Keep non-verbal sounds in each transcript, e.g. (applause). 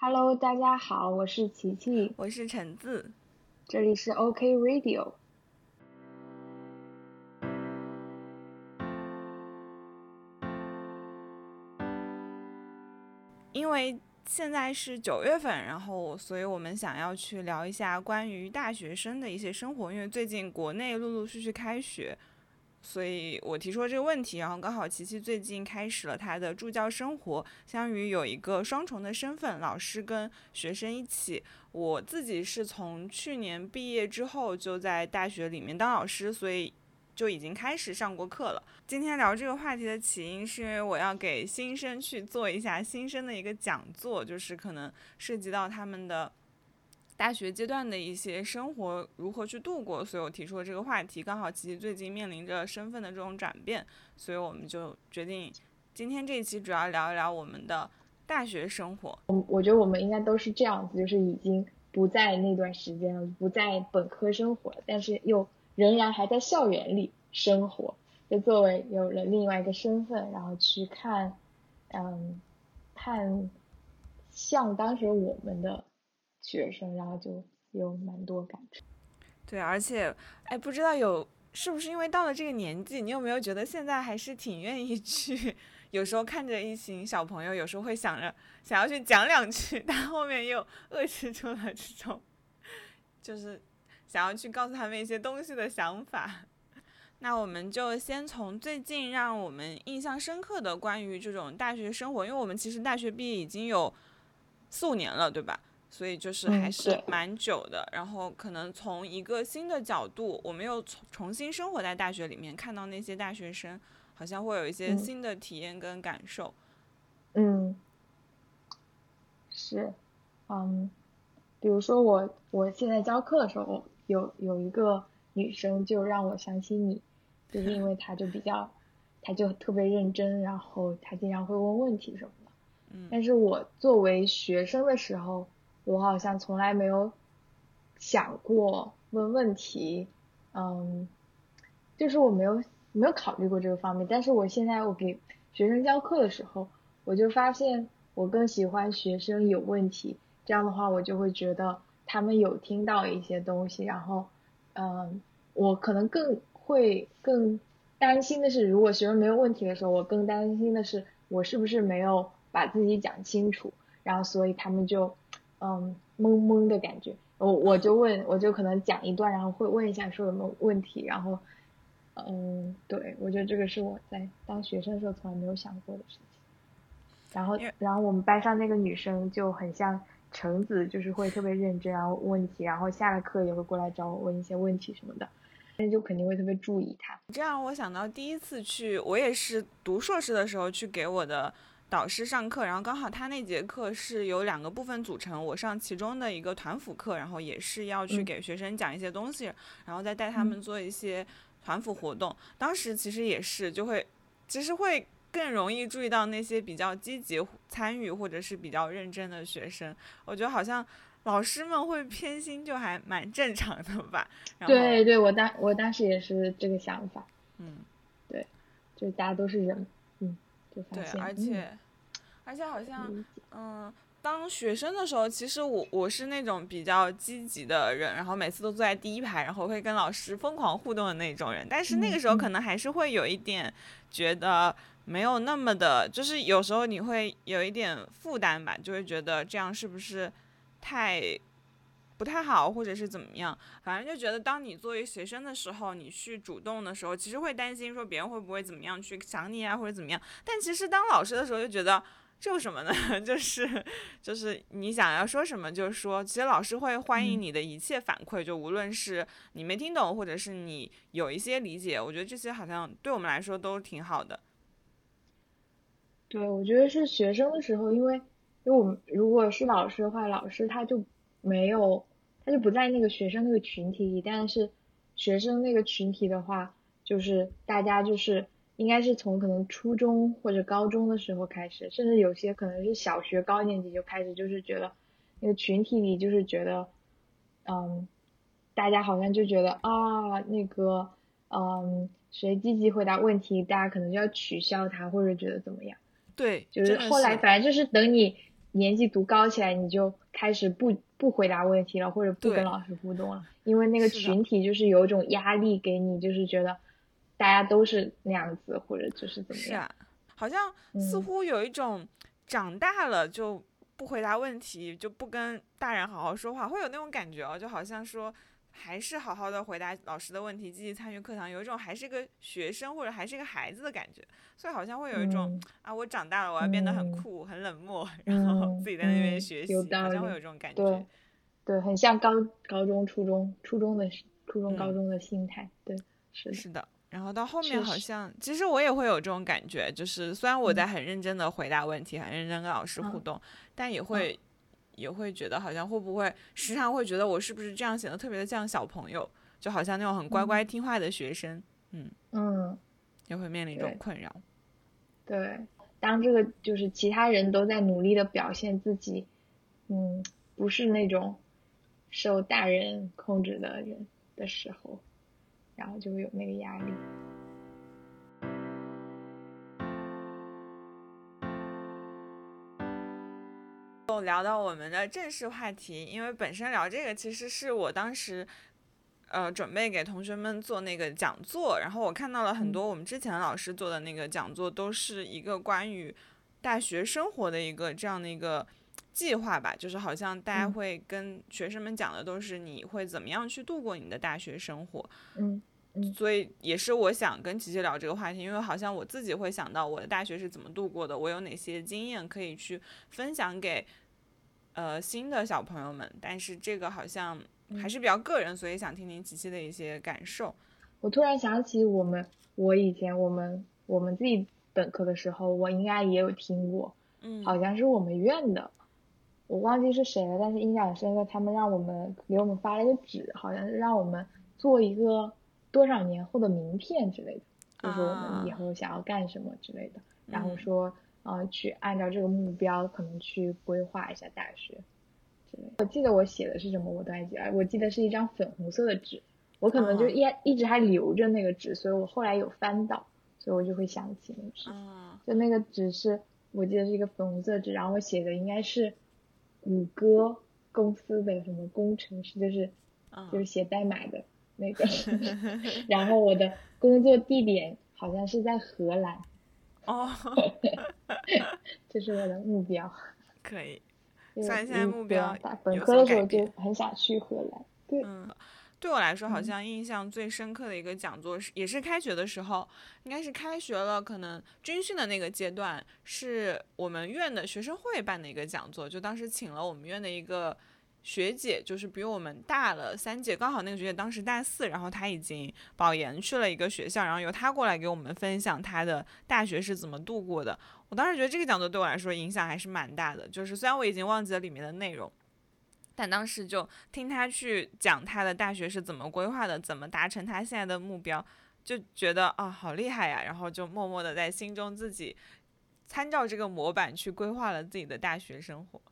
Hello，大家好，我是琪琪，我是橙子，这里是 OK Radio。因为现在是九月份，然后，所以我们想要去聊一下关于大学生的一些生活。因为最近国内陆陆续续开学。所以我提出了这个问题，然后刚好琪琪最近开始了他的助教生活，相当于有一个双重的身份，老师跟学生一起。我自己是从去年毕业之后就在大学里面当老师，所以就已经开始上过课了。今天聊这个话题的起因是因为我要给新生去做一下新生的一个讲座，就是可能涉及到他们的。大学阶段的一些生活如何去度过，所以我提出了这个话题。刚好琪琪最近面临着身份的这种转变，所以我们就决定今天这一期主要聊一聊我们的大学生活。我我觉得我们应该都是这样子，就是已经不在那段时间了，不在本科生活，但是又仍然还在校园里生活，就作为有了另外一个身份，然后去看，嗯，看像当时我们的。学生，然后就有蛮多感触。对，而且，哎，不知道有是不是因为到了这个年纪，你有没有觉得现在还是挺愿意去？有时候看着一群小朋友，有时候会想着想要去讲两句，但后面又遏制住了这种，就是想要去告诉他们一些东西的想法。(laughs) 那我们就先从最近让我们印象深刻的关于这种大学生活，因为我们其实大学毕业已经有四五年了，对吧？所以就是还是蛮久的，然后可能从一个新的角度，我们又重重新生活在大学里面，看到那些大学生，好像会有一些新的体验跟感受。嗯，是，嗯，比如说我我现在教课的时候，有有一个女生就让我想起你，就是因为她就比较，她就特别认真，然后她经常会问问题什么的。嗯，但是我作为学生的时候。我好像从来没有想过问问题，嗯，就是我没有没有考虑过这个方面。但是我现在我给学生教课的时候，我就发现我更喜欢学生有问题，这样的话我就会觉得他们有听到一些东西，然后，嗯，我可能更会更担心的是，如果学生没有问题的时候，我更担心的是我是不是没有把自己讲清楚，然后所以他们就。嗯，懵懵的感觉，我我就问，我就可能讲一段，然后会问一下说有没有问题，然后，嗯，对，我觉得这个是我在当学生的时候从来没有想过的事情。然后，然后我们班上那个女生就很像橙子，就是会特别认真，然后问题，然后下了课也会过来找我问一些问题什么的，那就肯定会特别注意她。这样我想到第一次去，我也是读硕士的时候去给我的。导师上课，然后刚好他那节课是由两个部分组成，我上其中的一个团辅课，然后也是要去给学生讲一些东西，然后再带他们做一些团辅活动。当时其实也是就会，其实会更容易注意到那些比较积极参与或者是比较认真的学生。我觉得好像老师们会偏心，就还蛮正常的吧。对对，我当我当时也是这个想法。嗯，对，就大家都是人。对，而且，而且好像，嗯，当学生的时候，其实我我是那种比较积极的人，然后每次都坐在第一排，然后会跟老师疯狂互动的那种人。但是那个时候可能还是会有一点觉得没有那么的，就是有时候你会有一点负担吧，就会觉得这样是不是太。不太好，或者是怎么样，反正就觉得，当你作为学生的时候，你去主动的时候，其实会担心说别人会不会怎么样去想你啊，或者怎么样。但其实当老师的时候，就觉得这有什么呢？(laughs) 就是就是你想要说什么就说，其实老师会欢迎你的一切反馈，就无论是你没听懂，或者是你有一些理解，我觉得这些好像对我们来说都挺好的。对，我觉得是学生的时候，因为因为我们如果是老师的话，老师他就没有。他就不在那个学生那个群体里，但是学生那个群体的话，就是大家就是应该是从可能初中或者高中的时候开始，甚至有些可能是小学高年级就开始，就是觉得那个群体里就是觉得，嗯，大家好像就觉得啊，那个嗯，谁积极回答问题，大家可能就要取消他或者觉得怎么样。对，就是后来反正就是等你。年纪读高起来，你就开始不不回答问题了，或者不跟老师互动了，因为那个群体就是有一种压力给你，就是觉得大家都是那样子，或者就是怎么样。是啊，好像似乎有一种长大了就不回答问题，就不跟大人好好说话，会有那种感觉哦，就好像说。还是好好的回答老师的问题，积极参与课堂，有一种还是个学生或者还是个孩子的感觉，所以好像会有一种啊，我长大了，我要变得很酷、很冷漠，然后自己在那边学习，好像会有这种感觉。对，对，很像高高中、初中、初中的初中、高中的心态。对，是是的。然后到后面好像，其实我也会有这种感觉，就是虽然我在很认真的回答问题，很认真跟老师互动，但也会。也会觉得好像会不会时常会觉得我是不是这样显得特别的像小朋友，就好像那种很乖乖听话的学生，嗯嗯，也会面临这种困扰。对，当这个就是其他人都在努力的表现自己，嗯，不是那种受大人控制的人的时候，然后就会有那个压力。聊到我们的正式话题，因为本身聊这个其实是我当时，呃，准备给同学们做那个讲座，然后我看到了很多我们之前老师做的那个讲座，都是一个关于大学生活的一个这样的一个计划吧，就是好像大家会跟学生们讲的都是你会怎么样去度过你的大学生活，嗯嗯，所以也是我想跟琪琪聊这个话题，因为好像我自己会想到我的大学是怎么度过的，我有哪些经验可以去分享给。呃，新的小朋友们，但是这个好像还是比较个人，所以想听听琪琪的一些感受。我突然想起我们，我以前我们我们自己本科的时候，我应该也有听过，嗯，好像是我们院的，我忘记是谁了，但是印象很深刻，他们让我们给我们发了一个纸，好像是让我们做一个多少年后的名片之类的，就是我们以后想要干什么之类的，然后说。呃，去按照这个目标，可能去规划一下大学之类。我记得我写的是什么，我都还记得。我记得是一张粉红色的纸，我可能就一一直还留着那个纸，所以我后来有翻到，所以我就会想起那个事。就那个纸是，我记得是一个粉红色纸，然后我写的应该是谷歌公司的什么工程师，就是就是写代码的那个。(laughs) 然后我的工作地点好像是在荷兰。哦，(laughs) 这是我的目标，(laughs) 可以。虽然现在目标本科的时候就很想去荷兰。对，嗯，对我来说，好像印象最深刻的一个讲座是，也是开学的时候，应该是开学了，可能军训的那个阶段，是我们院的学生会办的一个讲座，就当时请了我们院的一个。学姐就是比我们大了三届，刚好那个学姐当时大四，然后她已经保研去了一个学校，然后由她过来给我们分享她的大学是怎么度过的。我当时觉得这个讲座对我来说影响还是蛮大的，就是虽然我已经忘记了里面的内容，但当时就听她去讲她的大学是怎么规划的，怎么达成她现在的目标，就觉得啊好厉害呀，然后就默默的在心中自己参照这个模板去规划了自己的大学生活。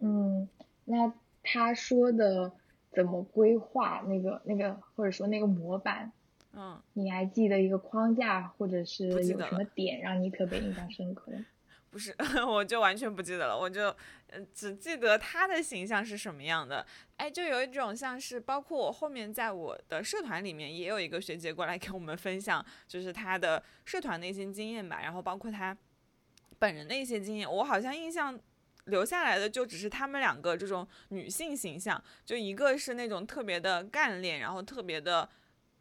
嗯。那他说的怎么规划那个那个或者说那个模板，嗯，你还记得一个框架或者是有什么点让你特别印象深刻？(laughs) 不是，(laughs) 我就完全不记得了，我就只记得他的形象是什么样的。哎，就有一种像是，包括我后面在我的社团里面也有一个学姐过来给我们分享，就是她的社团的一些经验吧，然后包括她本人的一些经验，我好像印象。留下来的就只是他们两个这种女性形象，就一个是那种特别的干练，然后特别的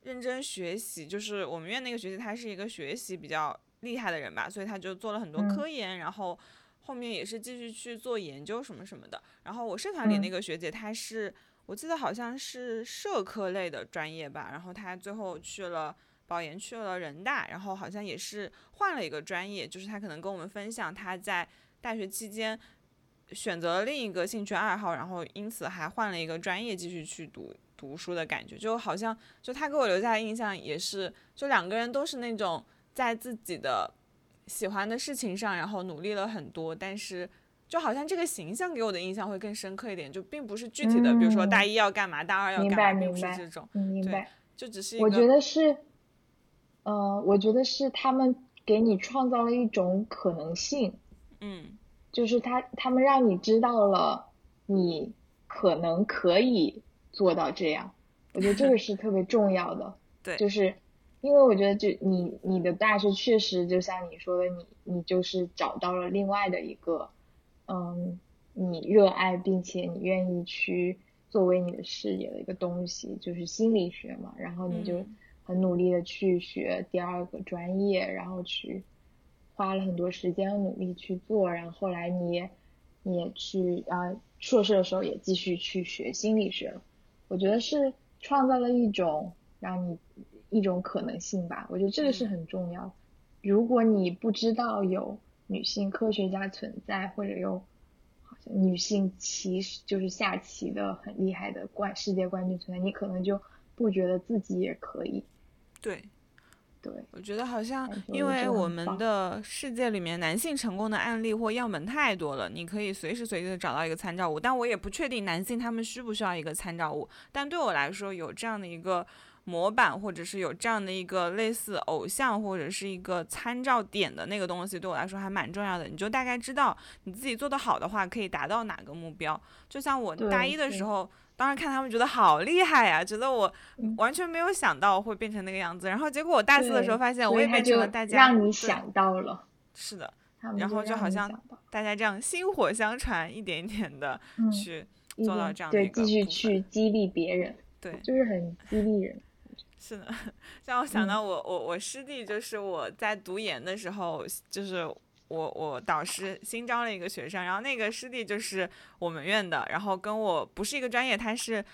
认真学习。就是我们院那个学姐，她是一个学习比较厉害的人吧，所以她就做了很多科研，然后后面也是继续去做研究什么什么的。然后我社团里那个学姐，她是我记得好像是社科类的专业吧，然后她最后去了保研，去了人大，然后好像也是换了一个专业，就是她可能跟我们分享她在大学期间。选择了另一个兴趣爱好，然后因此还换了一个专业继续去读读书的感觉，就好像就他给我留下的印象也是，就两个人都是那种在自己的喜欢的事情上，然后努力了很多，但是就好像这个形象给我的印象会更深刻一点，就并不是具体的，比如说大一要干嘛，大二要干嘛，并不是这种，明白，就只是我觉得是，呃，我觉得是他们给你创造了一种可能性，嗯。就是他他们让你知道了你可能可以做到这样，我觉得这个 (laughs) 是特别重要的。对，(laughs) 就是因为我觉得，就你你的大学确实就像你说的，你你就是找到了另外的一个，嗯，你热爱并且你愿意去作为你的事业的一个东西，就是心理学嘛。然后你就很努力的去学第二个专业，然后去。花了很多时间和努力去做，然后后来你也你也去啊硕士的时候也继续去学心理学了。我觉得是创造了一种让你一种可能性吧。我觉得这个是很重要。如果你不知道有女性科学家存在，或者有好像女性棋就是下棋的很厉害的冠世界冠军存在，你可能就不觉得自己也可以。对。对，我觉得好像，因为我们的世界里面男性成功的案例或样本太多了，你可以随时随地的找到一个参照物。但我也不确定男性他们需不需要一个参照物。但对我来说，有这样的一个模板，或者是有这样的一个类似偶像或者是一个参照点的那个东西，对我来说还蛮重要的。你就大概知道你自己做得好的话，可以达到哪个目标。就像我大一的时候。当时看他们觉得好厉害呀，觉得我完全没有想到会变成那个样子。然后结果我大四的时候发现我也变成了大家让你想到了，是的，然后就好像大家这样薪火相传，一点一点的去做到这样的一个对，继续去激励别人，对，就是很激励人。是的，(laughs) 让我想到我我我师弟，就是我在读研的时候，就是。我我导师新招了一个学生，然后那个师弟就是我们院的，然后跟我不是一个专业，他是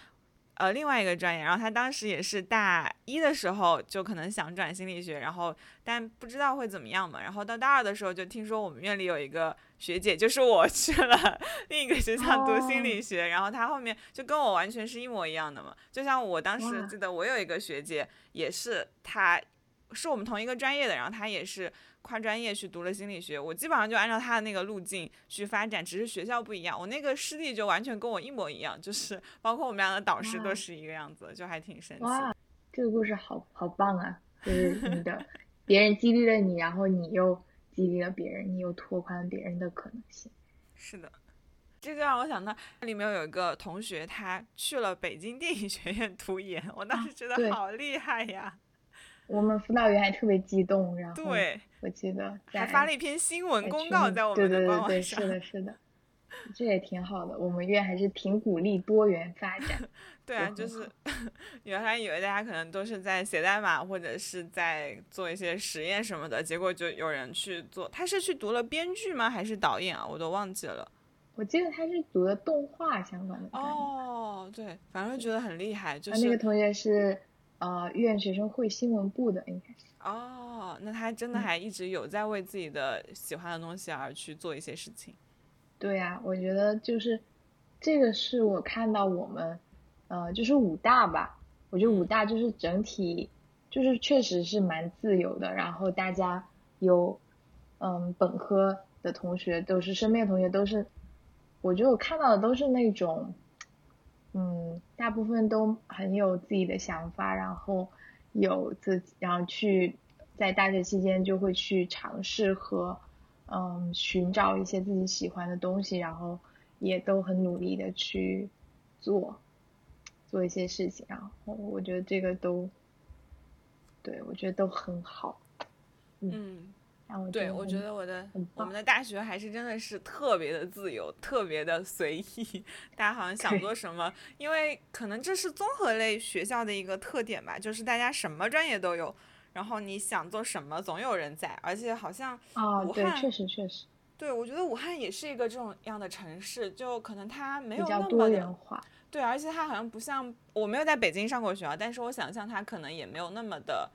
呃另外一个专业，然后他当时也是大一的时候就可能想转心理学，然后但不知道会怎么样嘛，然后到大二的时候就听说我们院里有一个学姐，就是我去了另一个学校读心理学，然后他后面就跟我完全是一模一样的嘛，就像我当时记得我有一个学姐也是，她是我们同一个专业的，然后她也是。跨专业去读了心理学，我基本上就按照他的那个路径去发展，只是学校不一样。我那个师弟就完全跟我一模一样，就是包括我们俩的导师都是一个样子，就还挺神奇。哇，这个故事好好棒啊！就是你的别人激励了你，然后你又激励了别人，你又拓宽了别人的可能性。是的，这就让我想到里面有一个同学，他去了北京电影学院 (laughs) 读研，我当时觉得好厉害呀。我们辅导员还特别激动，然后对，我记得还发了一篇新闻公告在我们的官网上。对对对，是的，是的，这也挺好的。我们院还是挺鼓励多元发展。(laughs) 对啊，就是原来以为大家可能都是在写代码或者是在做一些实验什么的，结果就有人去做。他是去读了编剧吗？还是导演啊？我都忘记了。我记得他是读的动画相关的。哦，对，反正觉得很厉害。就是那个同学是。呃，院学生会新闻部的应该是哦，那他真的还一直有在为自己的喜欢的东西而去做一些事情。对呀，我觉得就是这个是我看到我们呃，就是武大吧，我觉得武大就是整体就是确实是蛮自由的，然后大家有嗯本科的同学都是身边的同学都是，我觉得我看到的都是那种。嗯，大部分都很有自己的想法，然后有自己，然后去在大学期间就会去尝试和嗯寻找一些自己喜欢的东西，然后也都很努力的去做做一些事情，然后我觉得这个都对我觉得都很好，嗯。对，我觉得我的我们的大学还是真的是特别的自由，特别的随意，大家好像想做什么，因为可能这是综合类学校的一个特点吧，就是大家什么专业都有，然后你想做什么总有人在，而且好像啊，对，确实确实，对我觉得武汉也是一个这种样的城市，就可能它没有那么多元化，对，而且它好像不像我没有在北京上过学校，但是我想象它可能也没有那么的。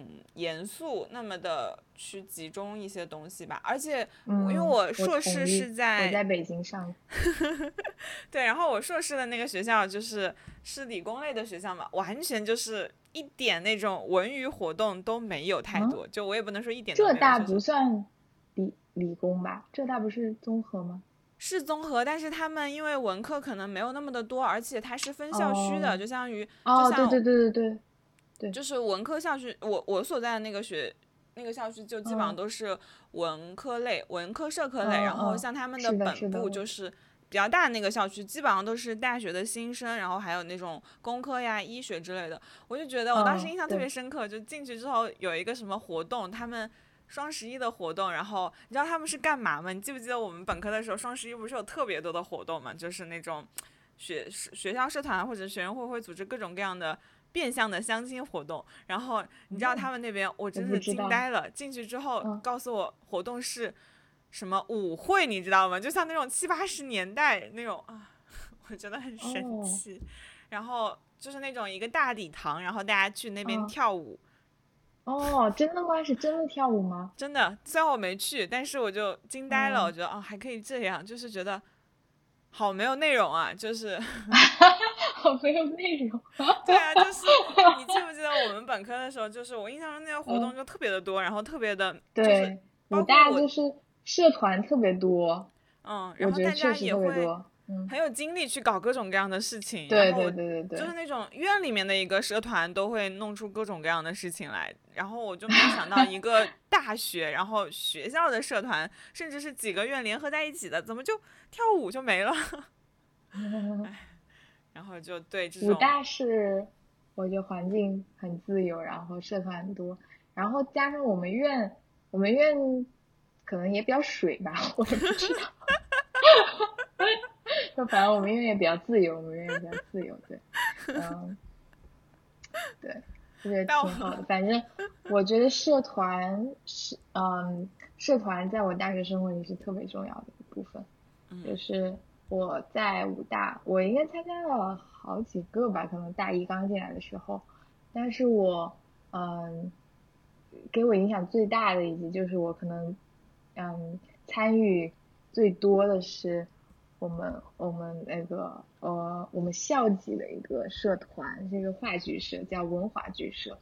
嗯，严肃那么的去集中一些东西吧，而且因为我硕士是在我在北京上，(laughs) 对，然后我硕士的那个学校就是是理工类的学校嘛，完全就是一点那种文娱活动都没有太多，就我也不能说一点。浙大不算理理工吧？浙大不是综合吗？是综合，但是他们因为文科可能没有那么的多，而且它是分校区的，就相当于哦，对对对对对。对，就是文科校区，我我所在的那个学那个校区就基本上都是文科类、文科社科嗯类，然后嗯像他们的本部就是比较大的那个校区，基本上都是大学的新生，然后还有那种工科呀、医学之类的。我就觉得我当时嗯印象特别深刻，就进去之后有一个什么活动，他们。双十一的活动，然后你知道他们是干嘛吗？你记不记得我们本科的时候，双十一不是有特别多的活动嘛？就是那种学学校社团或者学生会会组织各种各样的变相的相亲活动。然后你知道他们那边，我真是不知道惊呆了。进去之后嗯告诉我活动是什么舞会，你知道吗？就像那种七八十年代那种啊，(laughs) 我觉得很神哦奇。然后就是那种一个大礼堂，然后大家去那边嗯跳舞。哦，真的吗？是真的跳舞吗？真的，虽然我没去，但是我就惊呆了。嗯我觉得哦，还可以这样，就是觉得好没有内容啊。就是 (laughs) 好没有内容。(laughs) 对啊，就是你记不记得我们本科的时候，就是我印象中那个活动就特别的多，然后特别的，就是包括我大就是社团特别多，嗯，我然后大家也会。嗯，很有精力去搞各种各样的事情。对对对对对，就是那种院里面的一个社团都会弄出各种各样的事情来，然后我就没有想到一个 (laughs) 大学，然后学校的社团，甚至是几个院联合在一起的，怎么就跳舞就没了？(laughs) (laughs) 然后就对这种武大是我觉得环境很自由，然后社团很多，然后加上我们院，我们院可能也比较水吧，我也不知道。就反正我们院也比较自由，我们院也比较自由，对，(laughs) 嗯，对，我觉得挺好的。(laughs) 反正我觉得社团是，嗯，社团在我大学生活里是特别重要的一部分。就嗯是我在武大，我应该参加了好几个吧，可能大一刚进来的时候，但是我嗯，给我影响最大的，以及就是我可能嗯参与最多的是我们我们那个呃我们校级的一个社团，是一个话剧社，叫文华剧社，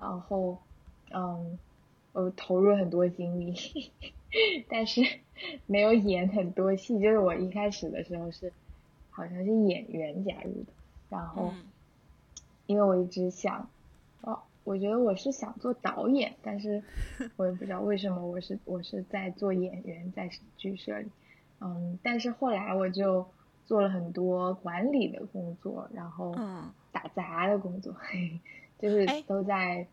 然后嗯我投入很多精力，(laughs) 但是 (laughs) 没有演很多戏，就是我一开始的时候是好像是演员加入的，然后嗯。因为我一直想，哦，我觉得我是想做导演，但是 (laughs) 我也不知道为什么我是我是在做演员在剧社里，嗯，但是后来我就做了很多管理的工作，然后嗯，打杂的工作，嘿就是哎都在，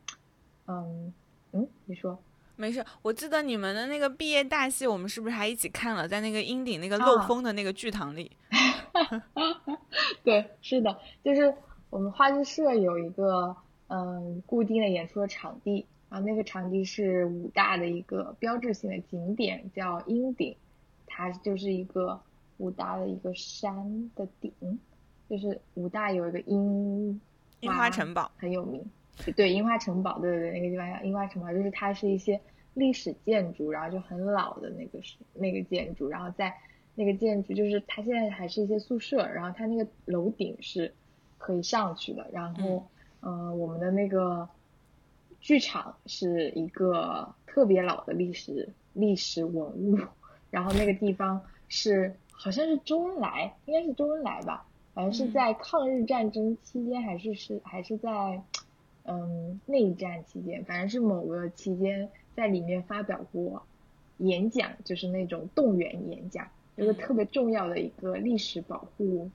嗯嗯，你说。没事。我记得你们的那个毕业大戏，我们是不是还一起看了，在那个鹰顶那个漏啊风的那个剧场里？(laughs) (laughs) 对，是的，就是我们话剧社有一个嗯固定的演出的场地，然后那个场地是武大的一个标志性的景点，叫鹰顶，它就是一个武大的一个山的顶，就是武大有一个樱樱花城堡。很有名，对，樱花城堡，对对对，那个地方叫樱花城堡，就是它是一些历史建筑，然后就很老的那个是那个建筑，然后在那个建筑就是它现在还是一些宿舍，然后它那个楼顶是可以上去的，然后呃我们的那个剧场是一个特别老的历史历史文物，然后那个地方是好像是周恩来，应该是周恩来吧，好像是嗯。在抗日战争期间，还是是还是在嗯内战期间，反正是某个期间在里面发表过演讲，就是那种动员演讲，一个嗯。特别重要的一个历史保护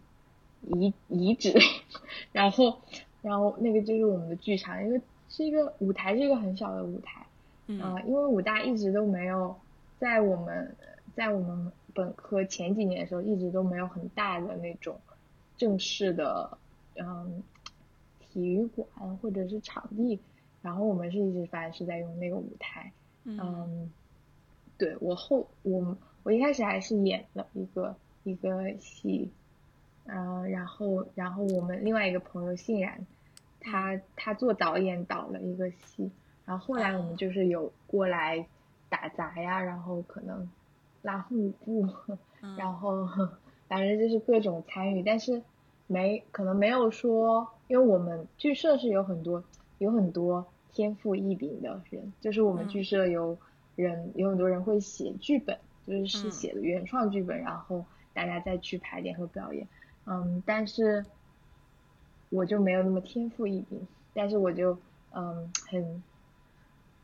遗遗址，(laughs) 然后然后那个就是我们的剧场，因为是一个舞台，是一个很小的舞台，嗯。呃，因为武大一直都没有在我们在我们本科前几年的时候，一直都没有很大的那种正式的嗯体育馆或者是场地，然后我们是一直反正是在用那个舞台，嗯。嗯，对我后我我一开始还是演了一个一个戏，嗯，然后然后我们另外一个朋友欣然，他他做导演导了一个戏，然后后来我们就是有过来打杂呀，然后可能拉幕布，嗯。然后反正就是各种参与，但是没可能没有说，因为我们剧社是有很多有很多天赋异禀的人，就是我们嗯。剧社有人有很多人会写剧本，就是是嗯写的原创剧本，然后大家再去排练和表演，嗯，但是我就没有那么天赋异禀，但是我就嗯很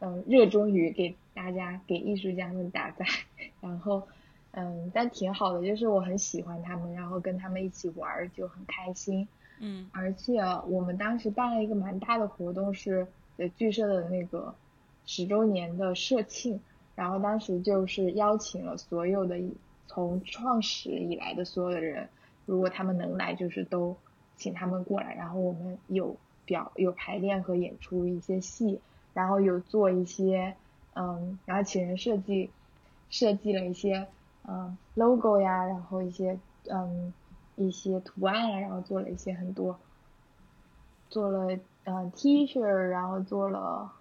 嗯热衷于给大家给艺术家们打杂，(laughs) 然后嗯但挺好的，就是我很喜欢他们，然后跟他们一起玩就很开心。嗯，而且我们当时办了一个蛮大的活动，是呃剧社的那个十周年的社庆，然后当时就是邀请了所有的从创始以来的所有的人，如果他们能来，就是都请他们过来，然后我们有表有排练和演出一些戏，然后有做一些嗯，然后请人设计设计了一些嗯 logo 呀，然后一些嗯。一些图案啊，然后做了一些很多，做了嗯 T 恤，然后做了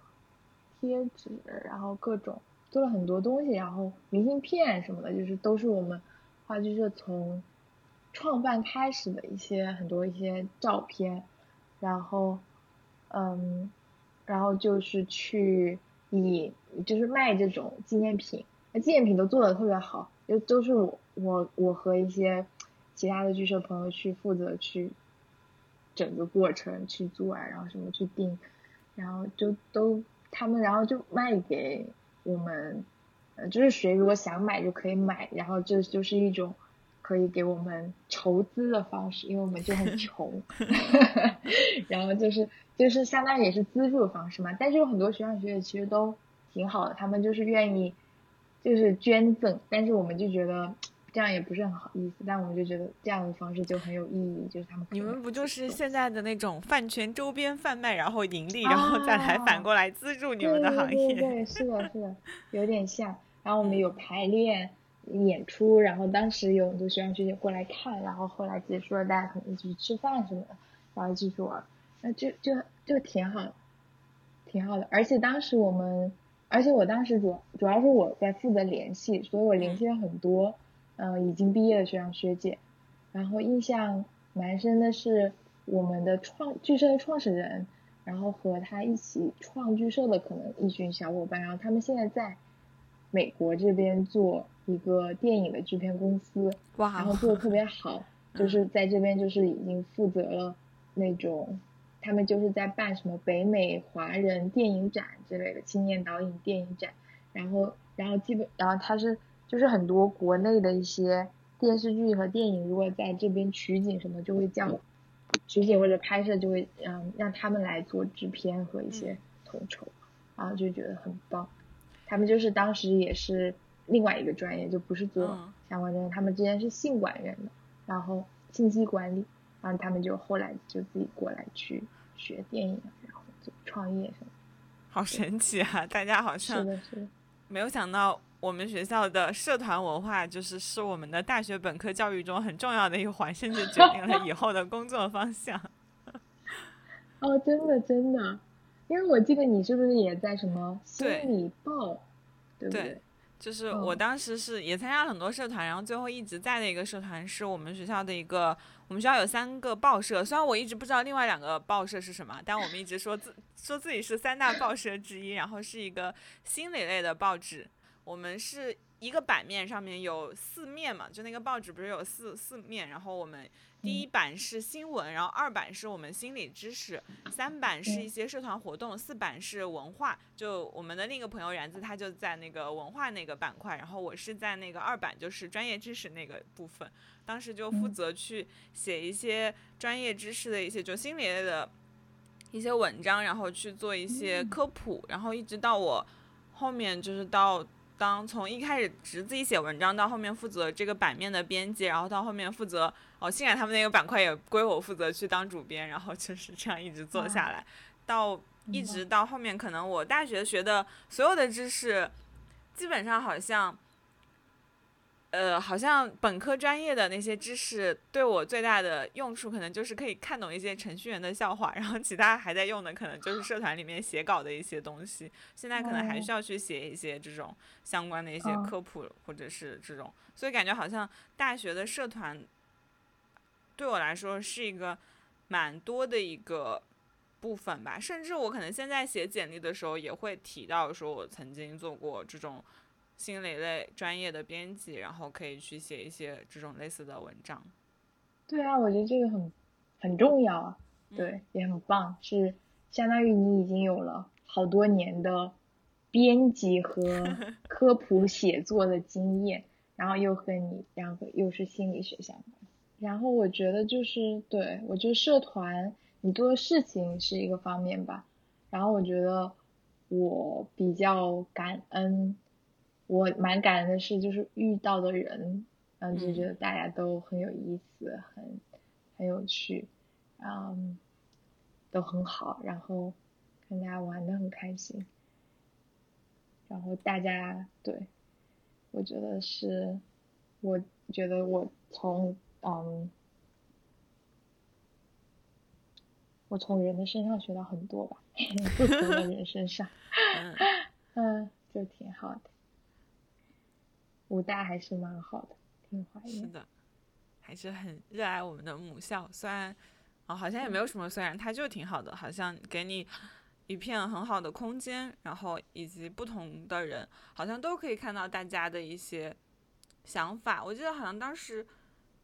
贴纸，然后各种做了很多东西，然后明信片什么的，就是都是我们话剧社从创办开始的一些很多一些照片，然后嗯，然后就是去以就是卖这种纪念品，那纪念品都做的特别好，就都是我我我和一些。其他的剧社朋友去负责去整个过程去做啊，然后什么去定，然后就都他们然后就卖给我们，呃，就是谁如果想买就可以买，然后这就是一种可以给我们筹资的方式，因为我们就很 (laughs) 穷，(laughs) 然后就是就是相当于也是资助的方式嘛。但是有很多学长学姐其实都挺好的，他们就是愿意就是捐赠，但是我们就觉得。这样也不是很好意思，但我们就觉得这样的方式就很有意义，就是他们。你们不就是现在的那种饭圈周边贩卖，然后盈利，然后再来反过来资助你们的行业？对对对，是的，是的，有点像。然后我们有排练、演出，然后当时有很多学长学姐过来看，然后后来结束了，大家可能一起去吃饭什么的，然后继续玩，那就就就挺好，挺好的。而且当时我们，而且我当时主主要是我在负责联系，所以我联系了很多。嗯，已经毕业的学长学姐，然后印象蛮深的是我们的创剧社的创始人，然后和他一起创剧社的可能一群小伙伴，然后他们现在在美国这边做一个电影的制片公司，哇，然后做的特别好 (laughs) (laughs) 就是在这边就是已经负责了那种，他们就是在办什么北美华人电影展之类的青年导演电影展，然后然后基本然后他是。就是很多国内的一些电视剧和电影，如果在这边取景什么，就会叫取景或者拍摄，就会嗯让他们来做制片和一些统筹，然后就觉得很棒。他们就是当时也是另外一个专业，就不是做相关专业。他们之前是信管院的，然后信息管理，然后他们就后来就自己过来去学电影，然后就创业什么。好神奇啊！大家好像是的，是的，没有想到。我们学校的社团文化就是是我们的大学本科教育中很重要的一环，甚至决定了以后的工作方向。(laughs) 哦，真的真的，因为我记得你是不是也在什么心理报，对不对？就是我当时是也参加了很多社团，然后最后一直在的一个社团是我们学校的一个，我们学校有三个报社，虽然我一直不知道另外两个报社是什么，但我们一直说自说自己是三大报社之一，然后是一个心理类的报纸。我们是一个版面上面有四面嘛，就那个报纸不是有四四面，然后我们第一版是新闻，然后二版是我们心理知识，三版是一些社团活动，四版是文化。就我们的另一个朋友然子，他就在那个文化那个板块，然后我是在那个二版，就是专业知识那个部分。当时就负责去写一些专业知识的一些就心理类的一些文章，然后去做一些科普，然后一直到我后面就是到。当从一开始只自己写文章，到后面负责这个版面的编辑，然后到后面负责哦，性感他们那个板块也归我负责去当主编，然后就是这样一直做下来，到一直到后面，可能我大学学的所有的知识，基本上好像。呃，好像本科专业的那些知识对我最大的用处，可能就是可以看懂一些程序员的笑话，然后其他还在用的，可能就是社团里面写稿的一些东西。现在可能还需要去写一些这种相关的一些科普，或者是这种，所以感觉好像大学的社团对我来说是一个蛮多的一个部分吧。甚至我可能现在写简历的时候也会提到，说我曾经做过这种。心理类专业的编辑，然后可以去写一些这种类似的文章。对啊，我觉得这个很很重要啊，对，也很棒，是相当于你已经有了好多年的编辑和 (laughs) 科普写作的经验，然后又和你，然后又是心理学相关。然后我觉得就是对我觉得社团你做的事情是一个方面吧。然后我觉得我比较感恩，我蛮感恩的是就是遇到的人，嗯，就觉得大家都很有意思，很很有趣，嗯，都很好，然后跟大家玩的很开心。然后大家对，我觉得是，我觉得我从嗯，我从人的身上学到很多吧，不同的人身上，嗯，就挺好的。武大还是蛮好的，挺怀念。是的，还是很热爱我们的母校，虽然啊，好像也没有什么虽然，它就挺好的，好像给你。一片很好的空间，然后以及不同的人，好像都可以看到大家的一些想法。我记得好像当时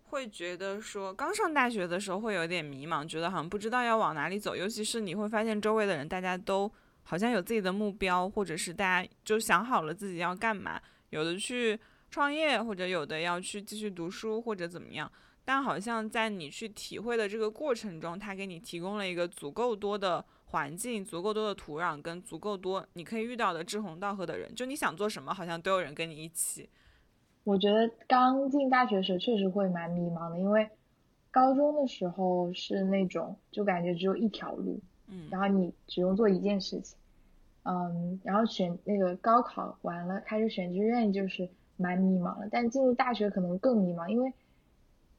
会觉得说，刚上大学的时候会有点迷茫，觉得好像不知道要往哪里走。尤其是你会发现周围的人，大家都好像有自己的目标，或者是大家就想好了自己要干嘛，有的去创业，或者有的要去继续读书，或者怎么样。但好像在你去体会的这个过程中，他给你提供了一个足够多的。环境足够多的土壤跟足够多你可以遇到的志同道合的人，就你想做什么，好像都有人跟你一起。我觉得刚进大学时确实会蛮迷茫的，因为高中的时候是那种就感觉只有一条路，嗯，然后你只用做一件事情，嗯，然后选那个高考完了开始选志愿就是蛮迷茫的，但进入大学可能更迷茫，因为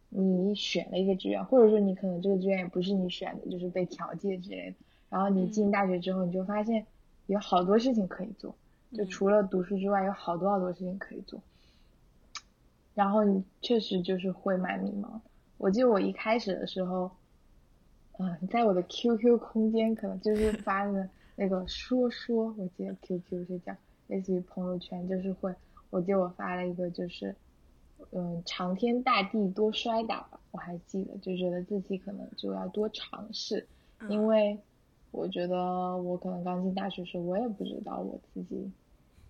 你选了一个志愿，或者说你可能这个志愿也不是你选的，就是被调剂之类的。然后你进大学之后，你就发现有好多事情可以做，就除了读书之外，有好多好多事情可以做。然后你确实就是会蛮迷茫。我记得我一开始的时候，嗯，在我的 QQ 空间可能就是发的那个说说，我记得 QQ 是叫类似于朋友圈，就是会，我记得我发了一个就是，嗯，长天大地多摔打吧，我还记得，就觉得自己可能就要多尝试，因为。我觉得我可能刚进大学时，我也不知道我自己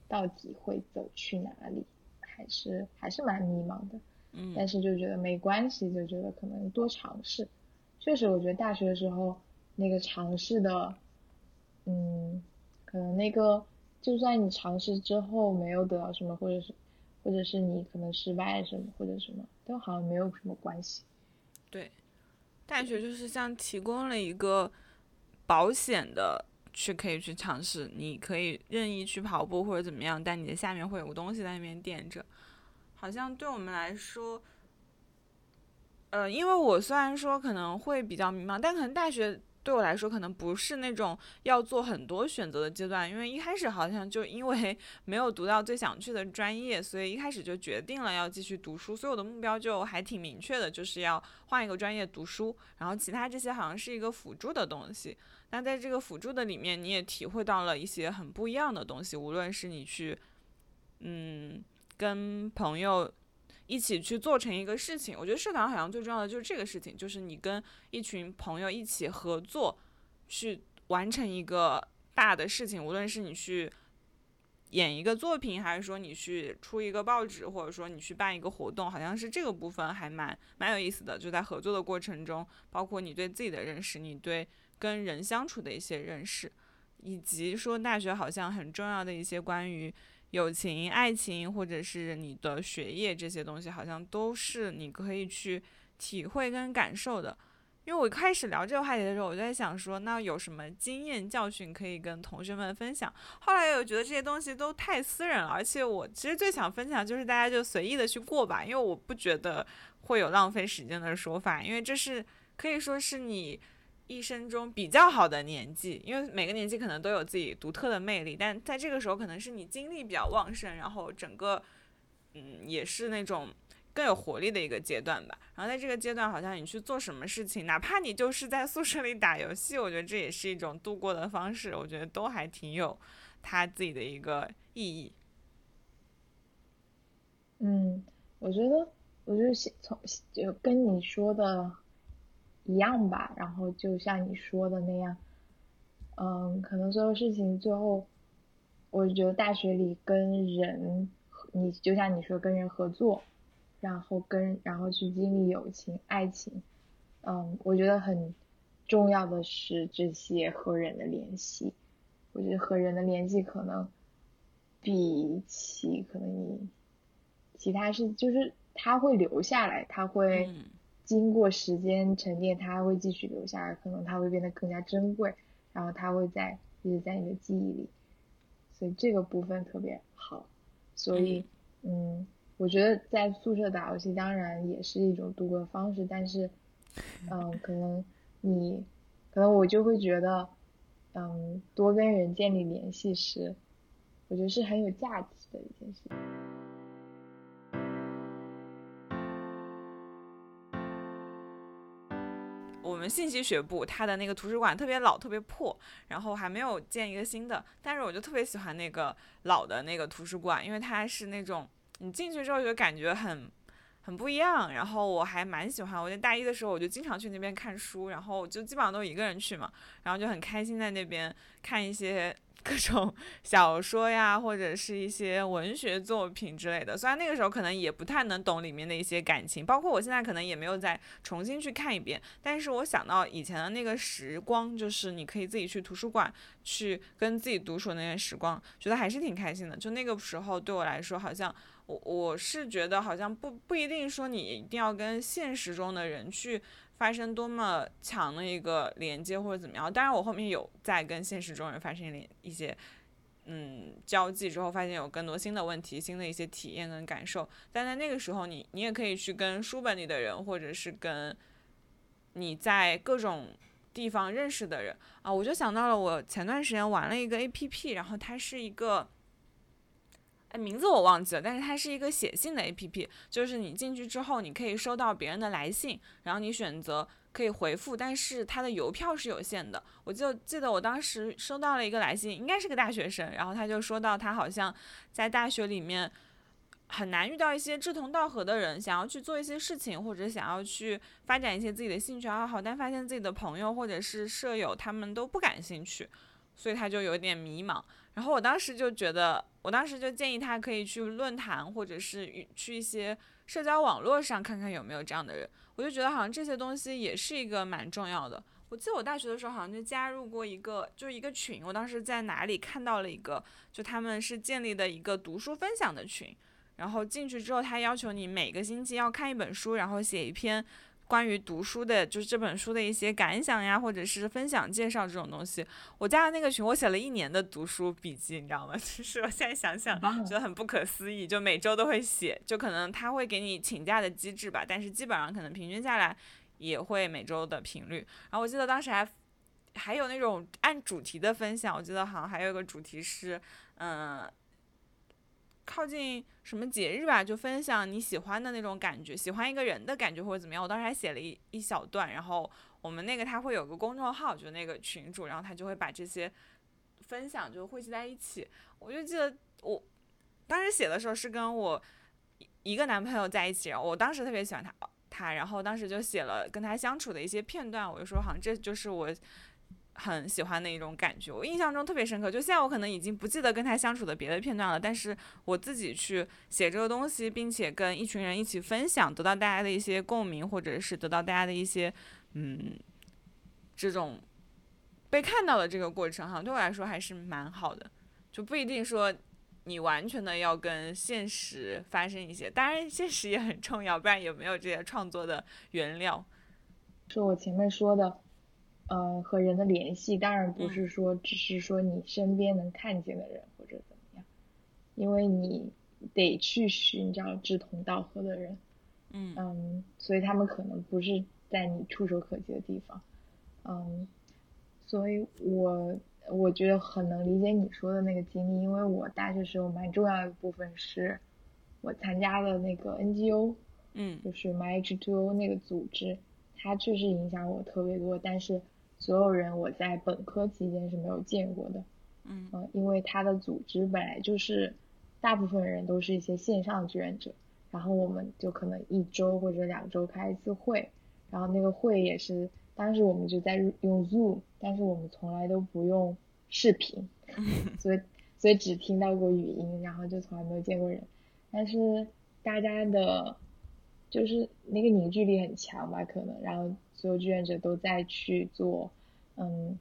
到底会走去哪里，还是还是蛮迷茫的。嗯，但是就觉得没关系，就觉得可能多尝试。确实，我觉得大学的时候那个尝试的，嗯，可能那个就算你尝试之后没有得到什么，或者是或者是你可能失败什么或者什么，都好像没有什么关系。对，大学就是像提供了一个。保险的去可以去尝试，你可以任意去跑步或者怎么样，但你的下面会有个东西在那边垫着。好像对我们来说，呃，因为我虽然说可能会比较迷茫，但可能大学。对我来说，可能不是那种要做很多选择的阶段，因为一开始好像就因为 (laughs) 没有读到最想去的专业，所以一开始就决定了要继续读书，所以我的目标就还挺明确的，就是要换一个专业读书，然后其他这些好像是一个辅助的东西。那在这个辅助的里面，你也体会到了一些很不一样的东西，无论是你去，嗯，跟朋友。一起去做成一个事情，我觉得社团好像最重要的就是这个事情，就是你跟一群朋友一起合作，去完成一个大的事情。无论是你去演一个作品，还是说你去出一个报纸，或者说你去办一个活动，好像是这个部分还蛮蛮有意思的。就在合作的过程中，包括你对自己的认识，你对跟人相处的一些认识，以及说大学好像很重要的一些关于。友情、爱情，或者是你的学业这些东西，好像都是你可以去体会跟感受的。因为我开始聊这个话题的时候，我就在想说，那有什么经验教训可以跟同学们分享？后来又觉得这些东西都太私人了，而且我其实最想分享就是大家就随意的去过吧，因为我不觉得会有浪费时间的说法，因为这是可以说是你。一生中比较好的年纪，因为每个年纪可能都有自己独特的魅力，但在这个时候可能是你精力比较旺盛，然后整个，嗯，也是那种更有活力的一个阶段吧。然后在这个阶段，好像你去做什么事情，哪怕你就是在宿舍里打游戏，我觉得这也是一种度过的方式。我觉得都还挺有他自己的一个意义。嗯，我觉得，我就从就跟你说的。一样吧，然后就像你说的那样，嗯，可能所有事情最后我觉得大学里跟人，你就像你说跟人合作，然后跟然后去经历友情、爱情，嗯，我觉得很重要的是这些和人的联系。我觉得和人的联系可能比起可能你其他事，就是他会留下来，他会经过时间沉淀，它会继续留下来，可能它会变得更加珍贵，然后它会在一直在你的记忆里。所以这个部分特别好，所以嗯，我觉得在宿舍打游戏当然也是一种度过方式，但是嗯，可能你可能我就会觉得嗯，多跟人建立联系是，我觉得是很有价值的一件事。我我们信息学部，它的那个图书馆特别老，特别破，然后还没有建一个新的。但是我就特别喜欢那个老的那个图书馆，因为它是那种你进去之后就感觉很很不一样。然后我还蛮喜欢，我在大一的时候我就经常去那边看书，然后就基本上都一个人去嘛，然后就很开心在那边看一些。(laughs) 各种小说呀，或者是一些文学作品之类的。虽然那个时候可能也不太能懂里面的一些感情，包括我现在可能也没有再重新去看一遍。但是我想到以前的那个时光，就是你可以自己去图书馆去跟自己独处那些时光，觉得还是挺开心的。就那个时候对我来说，好像我我是觉得好像不不一定说你一定要跟现实中的人去。发生多么强的一个连接或者怎么样？当然，我后面有在跟现实中人发生连一些嗯交际之后，发现有更多新的问题、新的一些体验跟感受。但在那个时候，你你也可以去跟书本里的人，或者是跟你在各种地方认识的人啊。我就想到了，我前段时间玩了一个 A P P，然后它是一个。哎，名字我忘记了，但是它是一个写信的 A P P，就是你进去之后，你可以收到别人的来信，然后你选择可以回复，但是它的邮票是有限的。我就记得我当时收到了一个来信，应该是个大学生，然后他就说到他好像在大学里面很难遇到一些志同道合的人，想要去做一些事情，或者想要去发展一些自己的兴趣爱好，但发现自己的朋友或者是舍友他们都不感兴趣，所以他就有点迷茫。然后我当时就觉得，我当时就建议他可以去论坛，或者是去一些社交网络上看看有没有这样的人。我就觉得好像这些东西也是一个蛮重要的。我记得我大学的时候好像就加入过一个，就一个群。我当时在哪里看到了一个，就他们是建立的一个读书分享的群。然后进去之后，他要求你每个星期要看一本书，然后写一篇。关于读书的，就是这本书的一些感想呀，或者是分享介绍这种东西。我加的那个群，我写了一年的读书笔记，你知道吗？(laughs) 就是我现在想想，觉得很不可思议。就每周都会写，就可能他会给你请假的机制吧，但是基本上可能平均下来也会每周的频率。然后我记得当时还还有那种按主题的分享，我记得好像还有一个主题是，嗯。靠近什么节日吧，就分享你喜欢的那种感觉，喜欢一个人的感觉或者怎么样。我当时还写了一一小段，然后我们那个他会有个公众号，就那个群主，然后他就会把这些分享就汇集在一起。我就记得我当时写的时候是跟我一个男朋友在一起，然后我当时特别喜欢他，他，然后当时就写了跟他相处的一些片段，我就说好像这就是我。很喜欢的一种感觉，我印象中特别深刻。就现在我可能已经不记得跟他相处的别的片段了，但是我自己去写这个东西，并且跟一群人一起分享，得到大家的一些共鸣，或者是得到大家的一些嗯这种被看到的这个过程，哈，对我来说还是蛮好的。就不一定说你完全的要跟现实发生一些，当然现实也很重要，不然也没有这些创作的原料。是我前面说的。呃，和人的联系当然不是说只是说你身边能看见的人或者怎么样，因为你得去寻找志同道合的人，嗯。嗯，所以他们可能不是在你触手可及的地方，嗯，所以我我觉得很能理解你说的那个经历，因为我大学时候蛮重要的一部分是我参加了那个 NGO，嗯，就是 MyH2O 那个组织，它确实影响我特别多，但是。所有人我在本科期间是没有见过的，嗯，因为他的组织本来就是大部分人都是一些线上志愿者，然后我们就可能一周或者两周开一次会，然后那个会也是当时我们就在用 Zoom，但是我们从来都不用视频，(laughs) 所以所以只听到过语音，然后就从来没有见过人。但是大家的，就是那个凝聚力很强吧，可能，然后所有志愿者都在去做，嗯，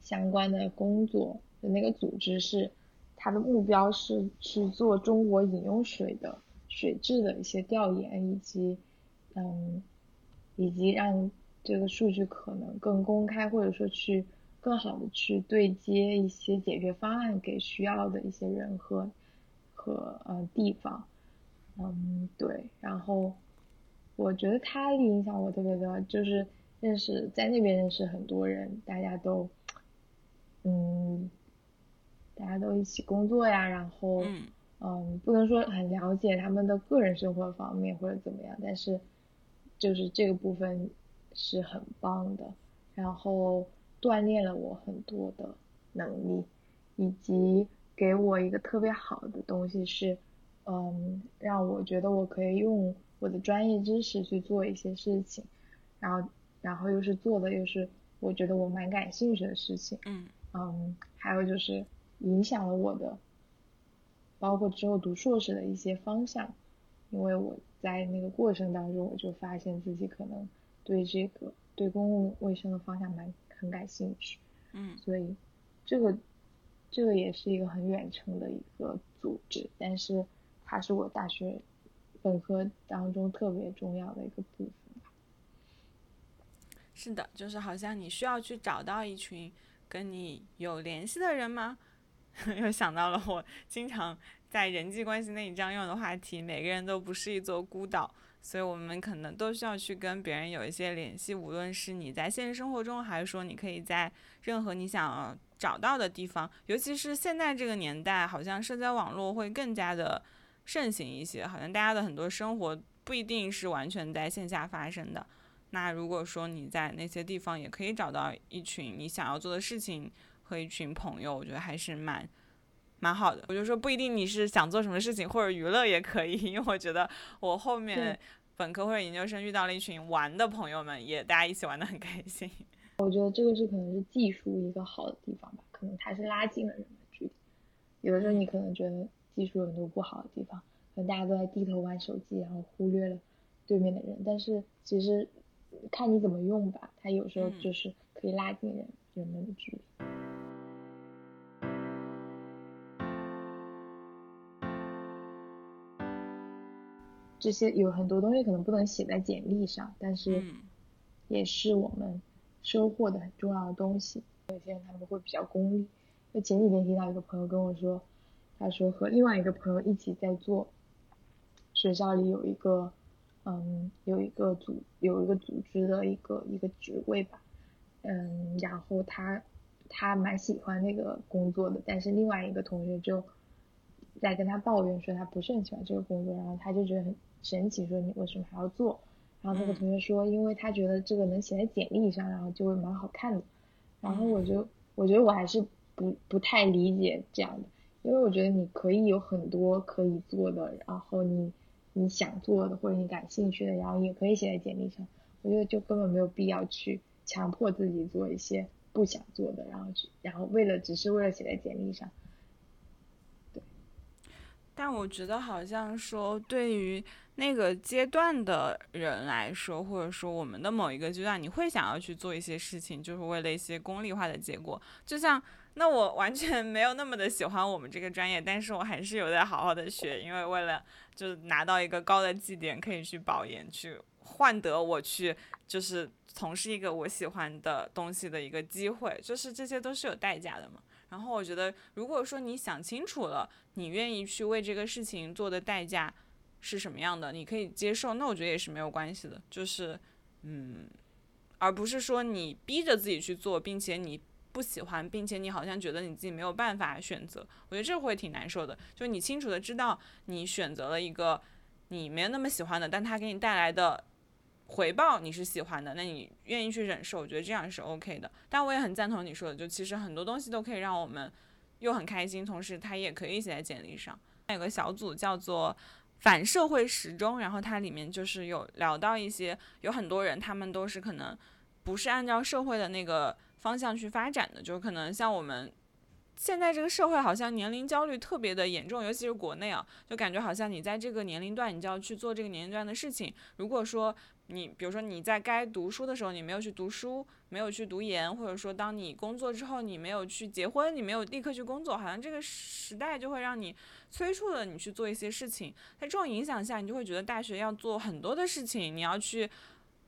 相关的工作。那个组织是，它的目标是去做中国饮用水的水质的一些调研，以及，嗯，以及让这个数据可能更公开，或者说去更好的去对接一些解决方案给需要的一些人和。和呃地方，嗯对，然后我觉得他影响我特别多，就是认识在那边认识很多人，大家都，嗯，大家都一起工作呀，然后嗯不能说很了解他们的个人生活方面或者怎么样，但是就是这个部分是很棒的，然后锻炼了我很多的能力，以及。给我一个特别好的东西是，嗯，让我觉得我可以用我的专业知识去做一些事情，然后，然后又是做的又是我觉得我蛮感兴趣的事情，嗯，嗯，还有就是影响了我的，包括之后读硕士的一些方向，因为我在那个过程当中我就发现自己可能对这个对公共卫生的方向蛮很感兴趣，嗯，所以这个。这个也是一个很远程的一个组织，但是它是我大学本科当中特别重要的一个部分。是的，就是好像你需要去找到一群跟你有联系的人吗？(laughs) 又想到了我经常在人际关系那一章用的话题：每个人都不是一座孤岛，所以我们可能都需要去跟别人有一些联系，无论是你在现实生活中，还是说你可以在任何你想。找到的地方，尤其是现在这个年代，好像社交网络会更加的盛行一些。好像大家的很多生活不一定是完全在线下发生的。那如果说你在那些地方也可以找到一群你想要做的事情和一群朋友，我觉得还是蛮蛮好的。我就说不一定你是想做什么事情或者娱乐也可以，因为我觉得我后面本科或者研究生遇到了一群玩的朋友们，也大家一起玩的很开心。(laughs) 我觉得这个是可能是技术一个好的地方吧，可能它是拉近了人的距离。有的时候你可能觉得技术有很多不好的地方，可能大家都在低头玩手机，然后忽略了对面的人。但是其实看你怎么用吧，它有时候就是可以拉近人人们的距离。这些有很多东西可能不能写在简历上，但是也是我们。收获的很重要的东西，有些人他们会比较功利。就前几天听到一个朋友跟我说，他说和另外一个朋友一起在做，学校里有一个，嗯，有一个组有一个组织的一个一个职位吧，嗯，然后他他蛮喜欢那个工作的，但是另外一个同学就在跟他抱怨说他不是很喜欢这个工作，然后他就觉得很神奇，说你为什么还要做？然后那个同学说，因为他觉得这个能写在简历上，然后就会蛮好看的。然后我就我觉得我还是不不太理解这样的，因为我觉得你可以有很多可以做的，然后你你想做的或者你感兴趣的，然后也可以写在简历上。我觉得就根本没有必要去强迫自己做一些不想做的，然后去然后为了只是为了写在简历上。对。但我觉得好像说对于。那个阶段的人来说，或者说我们的某一个阶段，你会想要去做一些事情，就是为了一些功利化的结果。就像那我完全没有那么的喜欢我们这个专业，但是我还是有在好好的学，因为为了就拿到一个高的绩点，可以去保研，去换得我去就是从事一个我喜欢的东西的一个机会，就是这些都是有代价的嘛。然后我觉得，如果说你想清楚了，你愿意去为这个事情做的代价。是什么样的，你可以接受，那我觉得也是没有关系的，就是，嗯，而不是说你逼着自己去做，并且你不喜欢，并且你好像觉得你自己没有办法选择，我觉得这会挺难受的。就你清楚的知道你选择了一个你没有那么喜欢的，但它给你带来的回报你是喜欢的，那你愿意去忍受，我觉得这样是 OK 的。但我也很赞同你说的，就其实很多东西都可以让我们又很开心，同时它也可以写在简历上。有个小组叫做。反社会时钟，然后它里面就是有聊到一些，有很多人他们都是可能不是按照社会的那个方向去发展的，就是可能像我们现在这个社会好像年龄焦虑特别的严重，尤其是国内啊，就感觉好像你在这个年龄段，你就要去做这个年龄段的事情。如果说你，比如说你在该读书的时候，你没有去读书，没有去读研，或者说当你工作之后，你没有去结婚，你没有立刻去工作，好像这个时代就会让你催促了你去做一些事情。在这种影响下，你就会觉得大学要做很多的事情，你要去。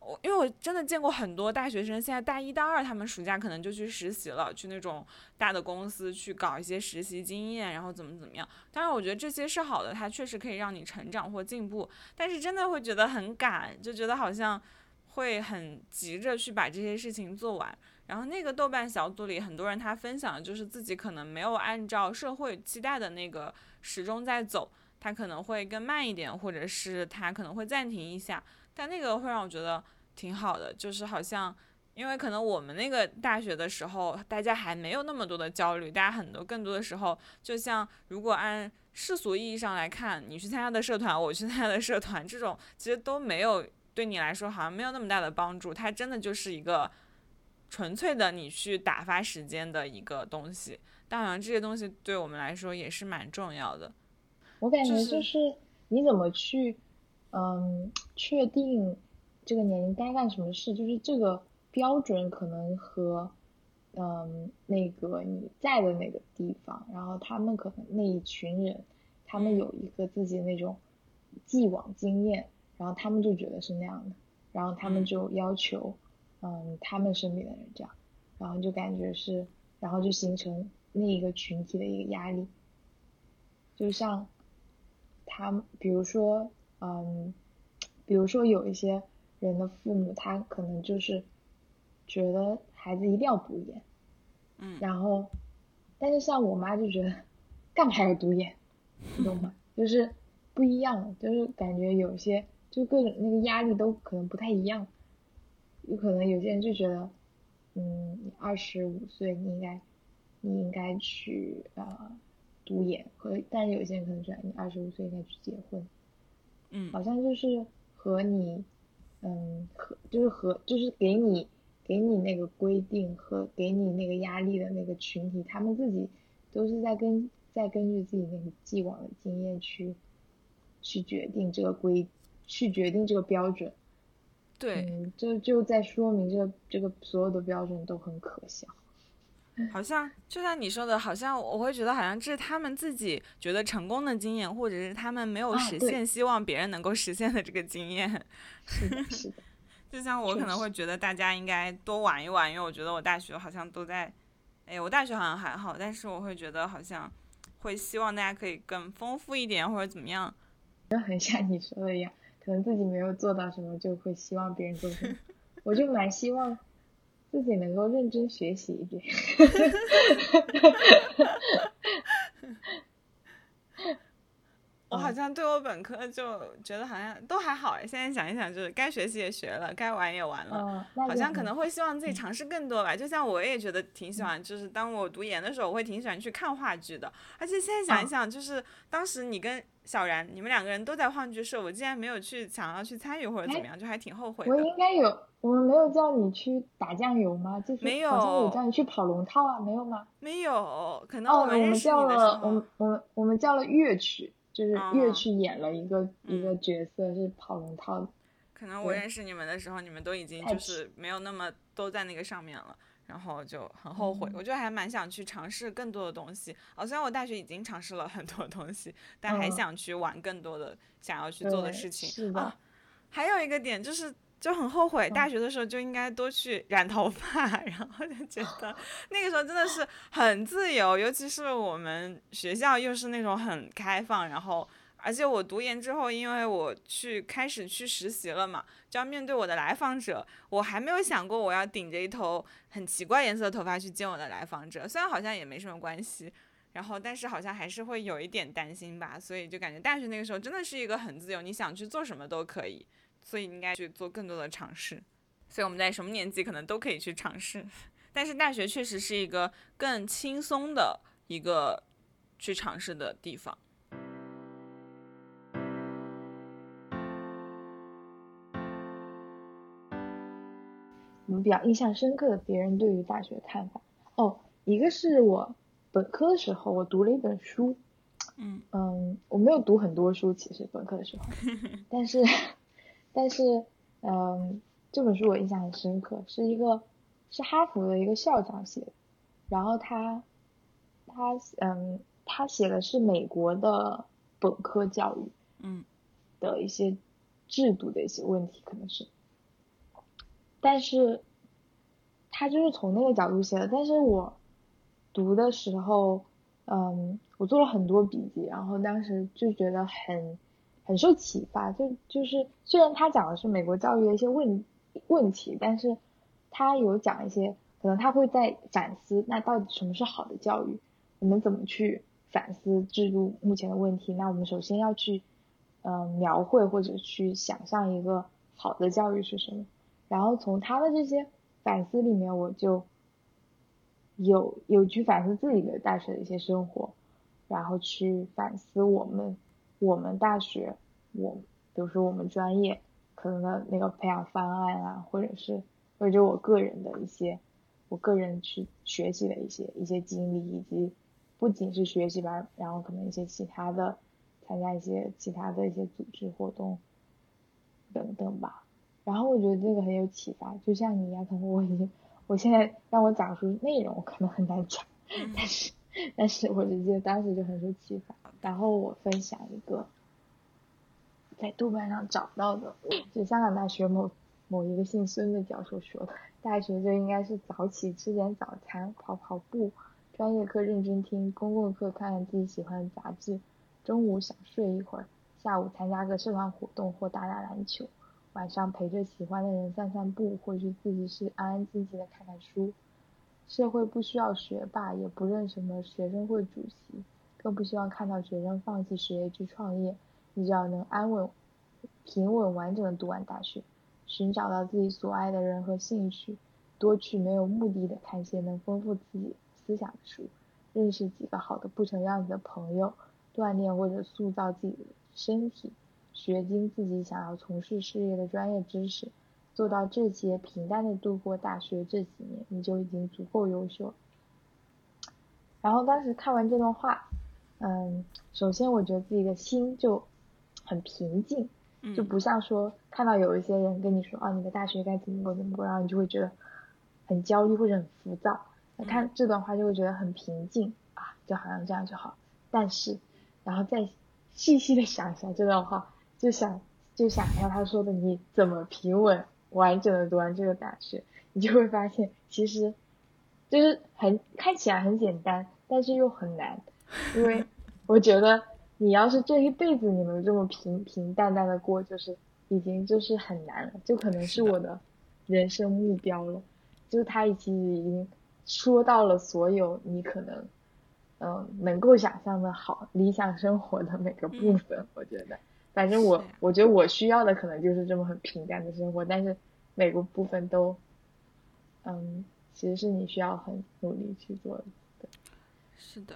我因为我真的见过很多大学生，现在大一、大二，他们暑假可能就去实习了，去那种大的公司去搞一些实习经验，然后怎么怎么样。当然，我觉得这些是好的，它确实可以让你成长或进步。但是真的会觉得很赶，就觉得好像会很急着去把这些事情做完。然后那个豆瓣小组里很多人他分享的就是自己可能没有按照社会期待的那个时钟在走，他可能会更慢一点，或者是他可能会暂停一下。但那个会让我觉得挺好的，就是好像，因为可能我们那个大学的时候，大家还没有那么多的焦虑，大家很多更多的时候，就像如果按世俗意义上来看，你去参加的社团，我去参加的社团，这种其实都没有对你来说好像没有那么大的帮助，它真的就是一个纯粹的你去打发时间的一个东西。但好像，这些东西对我们来说也是蛮重要的。我感觉就是你怎么去。嗯，确定这个年龄该干什么事，就是这个标准可能和嗯那个你在的那个地方，然后他们可能那一群人，他们有一个自己的那种既往经验，然后他们就觉得是那样的，然后他们就要求嗯他们身边的人这样，然后就感觉是，然后就形成那一个群体的一个压力，就像他比如说。嗯，比如说有一些人的父母，他可能就是觉得孩子一定要读研，嗯，然后，但是像我妈就觉得干嘛还要读研，你懂吗？(laughs) 就是不一样，就是感觉有些就各种那个压力都可能不太一样，有可能有些人就觉得，嗯，你二十五岁你应该你应该去啊读研，和但是有些人可能觉得你二十五岁应该去结婚。嗯，好像就是和你，嗯，和就是和就是给你给你那个规定和给你那个压力的那个群体，他们自己都是在根在根据自己那个既往的经验去去决定这个规，去决定这个标准。对，嗯，就就在说明这个这个所有的标准都很可笑。好像就像你说的，好像我会觉得好像这是他们自己觉得成功的经验，或者是他们没有实现，希望别人能够实现的这个经验。是的，(laughs) 是的。就像我可能会觉得大家应该多玩一玩，因为我觉得我大学好像都在，哎，我大学好像还好，但是我会觉得好像会希望大家可以更丰富一点，或者怎么样。就 (laughs) 很像你说的一样，可能自己没有做到什么，就会希望别人做什么。(laughs) 我就蛮希望。自己能够认真学习一点。(laughs) 我好像对我本科就觉得好像都还好哎，现在想一想，就是该学习也学了，该玩也玩了，好像可能会希望自己尝试更多吧。就像我也觉得挺喜欢，就是当我读研的时候，我会挺喜欢去看话剧的。而且现在想一想，就是当时你跟小然，你们两个人都在话剧社，我竟然没有去想要去参与或者怎么样，就还挺后悔的。我应该有，我们没有叫你去打酱油吗？就是没有，好像有叫你去跑龙套啊，没有吗？没有，可能我们认识你的时候，我们我们我们叫了乐曲。就是越去演了一个一个角色是跑龙套，可能我认识你们的时候，你们都已经就是没有那么都在那个上面了，然后就很后悔。我觉得还蛮想去尝试更多的东西。哦，虽然我大学已经尝试了很多东西，但还想去玩更多的想要去做的事情啊。还有一个点就是。就很后悔，大学的时候就应该多去染头发，(laughs) 然后就觉得 (laughs) 那个时候真的是很自由，尤其是我们学校又是那种很开放，然后而且我读研之后，因为我去开始去实习了嘛，就要面对我的来访者，我还没有想过我要顶着一头很奇怪颜色的头发去见我的来访者，虽然好像也没什么关系，然后但是好像还是会有一点担心吧，所以就感觉大学那个时候真的是一个很自由，你想去做什么都可以。所以应该去做更多的尝试，所以我们在什么年纪可能都可以去尝试，但是大学确实是一个更轻松的一个去尝试的地方。我们比较印象深刻的别人对于大学的看法。哦，一个是我本科的时候，我读了一本书，嗯。嗯，我没有读很多书，其实本科的时候，(laughs) 但是，但是，嗯，这本书我印象很深刻，是一个是哈佛的一个校长写的，然后他，他，嗯，他写的是美国的本科教育，嗯，的一些制度的一些问题，可能是，但是，他就是从那个角度写的，但是我。读的时候，嗯，我做了很多笔记，然后当时就觉得很很受启发。就就是虽然他讲的是美国教育的一些问问题，但是他有讲一些，可能他会在反思，那到底什么是好的教育？我们怎么去反思制度目前的问题？那我们首先要去，嗯，描绘或者去想象一个好的教育是什么？然后从他的这些反思里面，我就。有有去反思自己的大学的一些生活，然后去反思我们我们大学我比如说我们专业可能的那个培养方案啊，或者是或者我个人的一些我个人去学习的一些一些经历，以及不仅是学习吧，然后可能一些其他的参加一些其他的一些组织活动等等吧。然后我觉得这个很有启发，就像你一样，可能我已经。我现在让我讲出内容，我可能很难讲，(laughs) 但是但是我就记得当时就很受启发。然后我分享一个在豆瓣上找到的，就香港大学某某一个姓孙的教授说的：大学就应该是早起吃点早餐，跑跑步，专业课认真听，公共课看看自己喜欢的杂志，中午想睡一会儿，下午参加个社团活动或打打篮球。晚上陪着喜欢的人散散步，或去自己是安安静静的看看书。社会不需要学霸，也不认什么学生会主席，更不希望看到学生放弃学业去创业。你只要能安稳、平稳、完整的读完大学，寻找到自己所爱的人和兴趣，多去没有目的的看些能丰富自己思想的书，认识几个好的不成样子的朋友，锻炼或者塑造自己的身体。学精自己想要从事事业的专业知识，做到这些，平淡的度过大学这几年，你就已经足够优秀。然后当时看完这段话，嗯，首先我觉得自己的心就很平静，就不像说看到有一些人跟你说啊，你的大学该怎么过怎么过，然后你就会觉得很焦虑或者很浮躁。看这段话就会觉得很平静啊，就好像这样就好。但是，然后再细细的想一下这段话。就想就想要他说的，你怎么平稳完整的读完这个大学，你就会发现其实就是很看起来很简单，但是又很难，因为我觉得你要是这一辈子你能这么平平淡淡的过，就是已经就是很难了，就可能是我的人生目标了。就是他已经已经说到了所有你可能嗯能够想象的好理想生活的每个部分，我觉得。反正我我觉得我需要的可能就是这么很平淡的生活，但是每个部分都，嗯，其实是你需要很努力去做的。是的，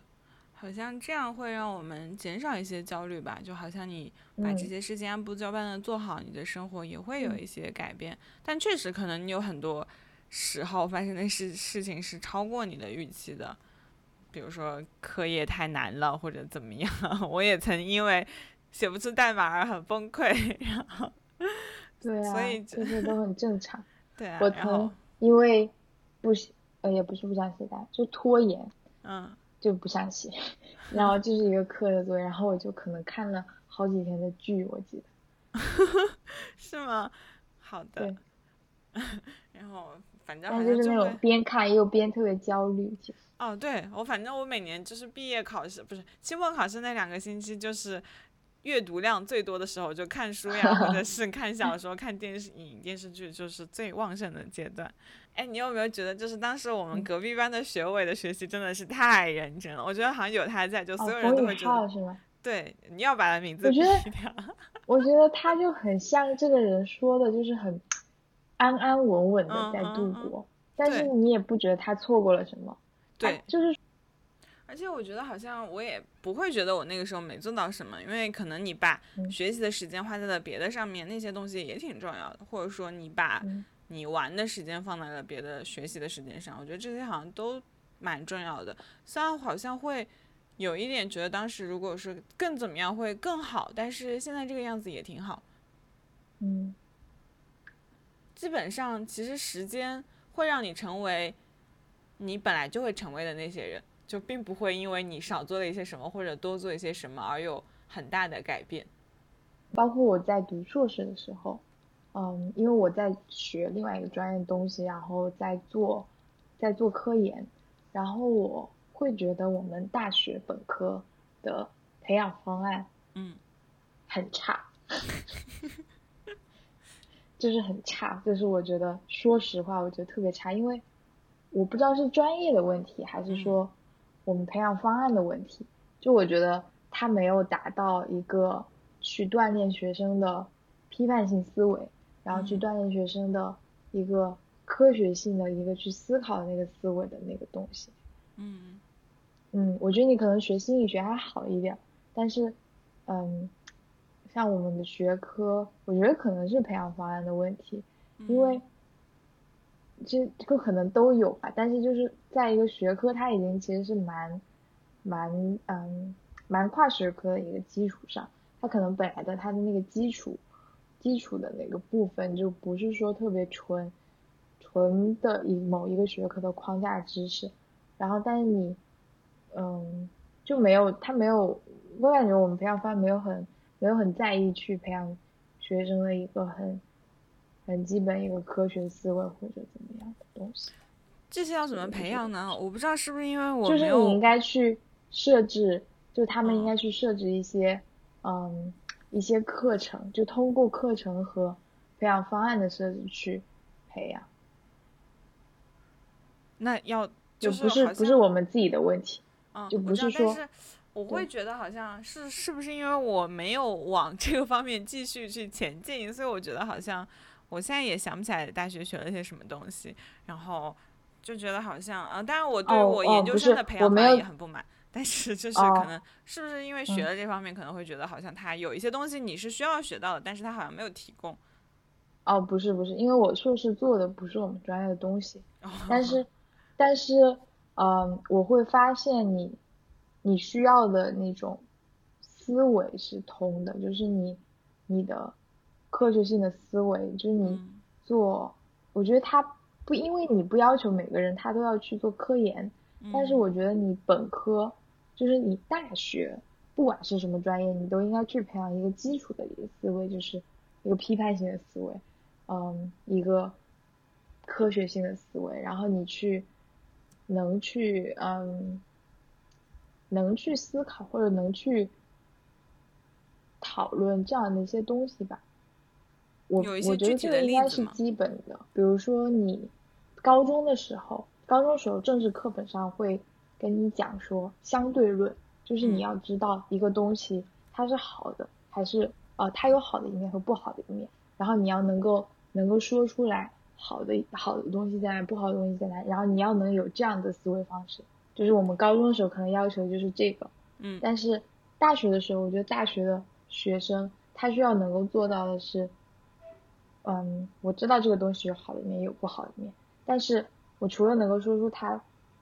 好像这样会让我们减少一些焦虑吧。就好像你把这些事情按部就班的做好，你的生活也会有一些改变。但确实可能你有很多时候发生的事事情是超过你的预期的，比如说课业太难了或者怎么样。(laughs) 我也曾因为。写不出代码而很崩溃，(laughs) 然后，对啊，所以这些都很正常。对啊，我曾因为不呃也不是不想写代就拖延，嗯，就不想写，然后就是一个课的作业，然后我就可能看了好几天的剧，我记得，(laughs) 是吗？好的，(laughs) 然后反正但就是那种边看又边特别焦虑。哦，对我反正我每年就是毕业考试不是期末考试那两个星期就是。阅读量最多的时候就看书呀，(laughs) 或者是看小说、(laughs) 看电视、影电视剧，就是最旺盛的阶段。哎，你有没有觉得，就是当时我们隔壁班的学委的学习真的是太认真了？我觉得好像有他在，就所有人都会觉得。对，你要把他名字我觉得，(laughs) 我觉得他就很像这个人说的，就是很安安稳稳的在度过，但是你也不觉得他错过了什么。对，就是。而且我觉得好像我也不会觉得我那个时候没做到什么，因为可能你把学习的时间花在了别的上面，那些东西也挺重要的，或者说你把你玩的时间放在了别的学习的时间上，我觉得这些好像都蛮重要的。虽然好像会有一点觉得当时如果是更怎么样会更好，但是现在这个样子也挺好。嗯，基本上其实时间会让你成为你本来就会成为的那些人，就并不会因为你少做了一些什么或者多做一些什么而有很大的改变。包括我在读硕士的时候，嗯，因为我在学另外一个专业的东西，然后在做在做科研，然后我会觉得我们大学本科的培养方案，嗯，很差，(laughs) 就是很差，就是我觉得说实话，我觉得特别差，因为我不知道是专业的问题，还是说我们培养方案的问题，就我觉得他没有达到一个。去锻炼学生的批判性思维，然后去锻炼学生的一个科学性的一个去思考的那个思维的那个东西。嗯嗯，我觉得你可能学心理学还好一点，但是嗯，像我们的学科，我觉得可能是培养方案的问题，因为这这个可能都有吧，但是就是在一个学科，它已经其实是蛮蛮嗯蛮跨学科的一个基础上。它可能本来的它的那个基础，基础的那个部分就不是说特别纯，纯的一某一个学科的框架知识，然后但是你，嗯，就没有他没有，我感觉我们培养方没有很没有很在意去培养学生的一个很很基本一个科学思维或者怎么样的东西。这些要怎么培养呢？我不知道是不是因为我就是你应该去设置，就他们应该去设置一些。嗯，一些课程就通过课程和培养方案的设置去培养。那要就不是不是我们自己的问题，嗯，就不是说，我会觉得好像是是不是因为我没有往这个方面继续去前进，所以我觉得好像我现在也想不起来大学学了些什么东西，然后就觉得好像啊，当然我对我研究生的培养方案也很不满。但是 (laughs) 就是可能是不是因为学了这方面，可能会觉得好像他有一些东西你是需要学到的，但是他好像没有提供。哦，不是不是，因为我硕士做的不是我们专业的东西，但是但是嗯，我会发现你你需要的那种思维是通的，就是你你的科学性的思维，就是你做，我觉得他不因为你不要求每个人他都要去做科研，但是我觉得你本科。就是你大学不管是什么专业，你都应该去培养一个基础的一个思维，就是一个批判性的思维，嗯，一个科学性的思维，然后你去能去嗯能去思考或者能去讨论这样的一些东西吧。我我觉得这个应该是基本的，比如说你高中的时候，高中时候政治课本上会。跟你讲说相对论，就是你要知道一个东西它是好的还是呃它有好的一面和不好的一面，然后你要能够能够说出来好的好的东西在哪，不好的东西在哪，然后你要能有这样的思维方式，就是我们高中的时候可能要求就是这个，嗯，但是大学的时候，我觉得大学的学生他需要能够做到的是，嗯，我知道这个东西有好的一面也有不好的一面，但是我除了能够说出它。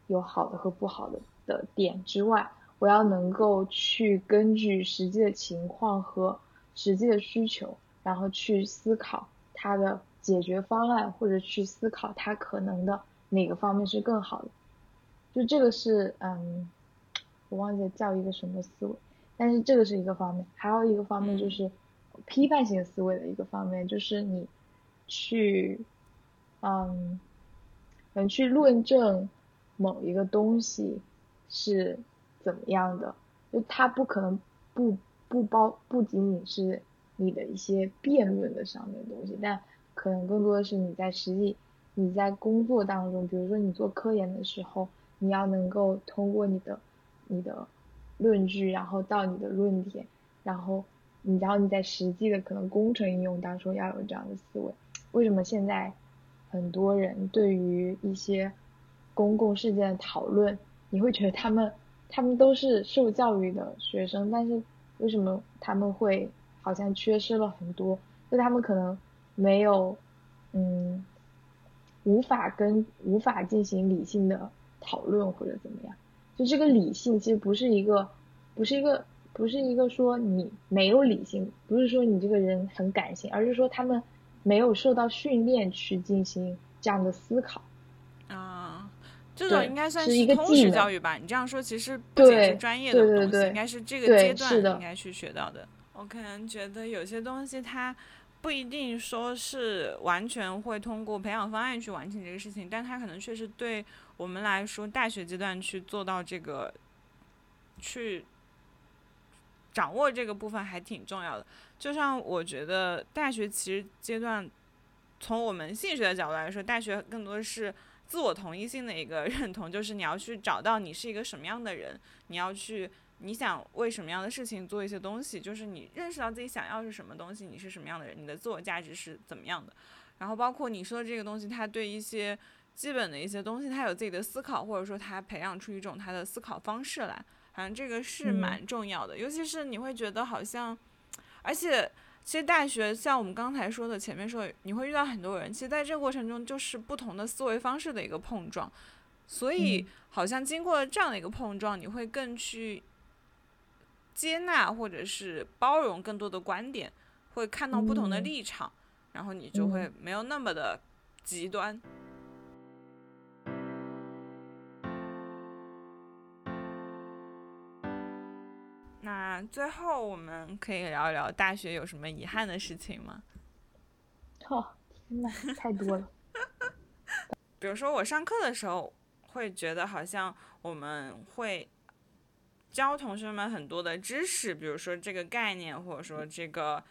有好的和不好的的点之外，我要能够去根据实际的情况和实际的需求，然后去思考它的解决方案，或者去思考它可能的哪个方面是更好的。就这个是，嗯，我忘记叫一个什么思维，但是这个是一个方面，还有一个方面就是批判性思维的一个方面，就是你去，嗯，能去论证。某一个东西是怎么样的？就它不可能不不包不仅仅是你的一些辩论的上面的东西，但可能更多的是你在实际你在工作当中，比如说你做科研的时候，你要能够通过你的你的论据，然后到你的论点，然后你然后你在实际的可能工程应用当中要有这样的思维。为什么现在很多人对于一些公共事件的讨论，你会觉得他们他们都是受教育的学生，但是为什么他们会好像缺失了很多？就他们可能没有，嗯，无法跟无法进行理性的讨论或者怎么样。就这个理性其实不是一个，不是一个，不是一个说你没有理性，不是说你这个人很感性，而是说他们没有受到训练去进行这样的思考。啊，这种应该算是一个通识教育吧？你这样说其实不仅是专业的东西，应该是这个阶段应该去学到的。我可能觉得有些东西它不一定说是完全会通过培养方案去完成这个事情，但它可能确实对我们来说，大学阶段去做到这个，去掌握这个部分还挺重要的。就像我觉得大学其实阶段，从我们心理学的角度来说，大学更多是自我同一性的一个 (laughs) 认同，就是你要去找到你是一个什么样的人，你要去。你想为什么样的事情做一些东西？就是你认识到自己想要是什么东西，你是什么样的人，你的自我价值是怎么样的。然后包括你说的这个东西，他对一些基本的一些东西，他有自己的思考，或者说他培养出一种他的思考方式来，好像这个是蛮重要的。尤其是你会觉得好像，而且其实大学像我们刚才说的前面说，你会遇到很多人，其实在这个过程中就是不同的思维方式的一个碰撞，所以好像经过了这样的一个碰撞，你会更去。接纳或者是包容更多的观点，会看到不同的立场，然后你就会没有那么的极端。那最后我们可以聊一聊大学有什么遗憾的事情吗？(laughs) 哦，天呐，太多了。(laughs) 比如说我上课的时候会觉得好像我们会。教同学们很多的知识，比如说这个概念，或者说这个。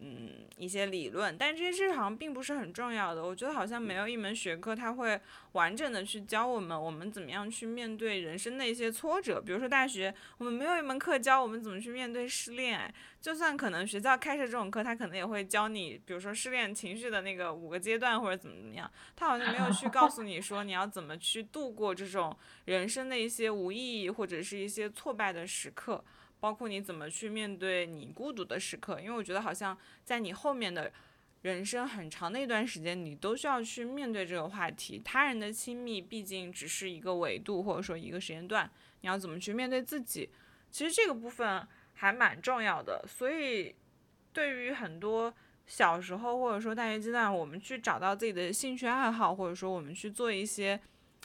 嗯，一些理论，但这些知识好像并不是很重要的。我觉得好像没有一门学科，它会完整的去教我们，我们怎么样去面对人生的一些挫折。比如说大学，我们没有一门课教我们怎么去面对失恋。哎，就算可能学校开设这种课，他可能也会教你，比如说失恋情绪的那个五个阶段或者怎么怎么样。他好像没有去告诉你说你要怎么去度过这种人生的一些无意义或者是一些挫败的时刻。包括你怎么去面对你孤独的时刻，因为我觉得好像在你后面的人生很长的一段时间，你都需要去面对这个话题。他人的亲密毕竟只是一个维度，或者说一个时间段，你要怎么去面对自己？其实这个部分还蛮重要的。所以，对于很多小时候或者说大学阶段，我们去找到自己的兴趣爱好，或者说我们去做一些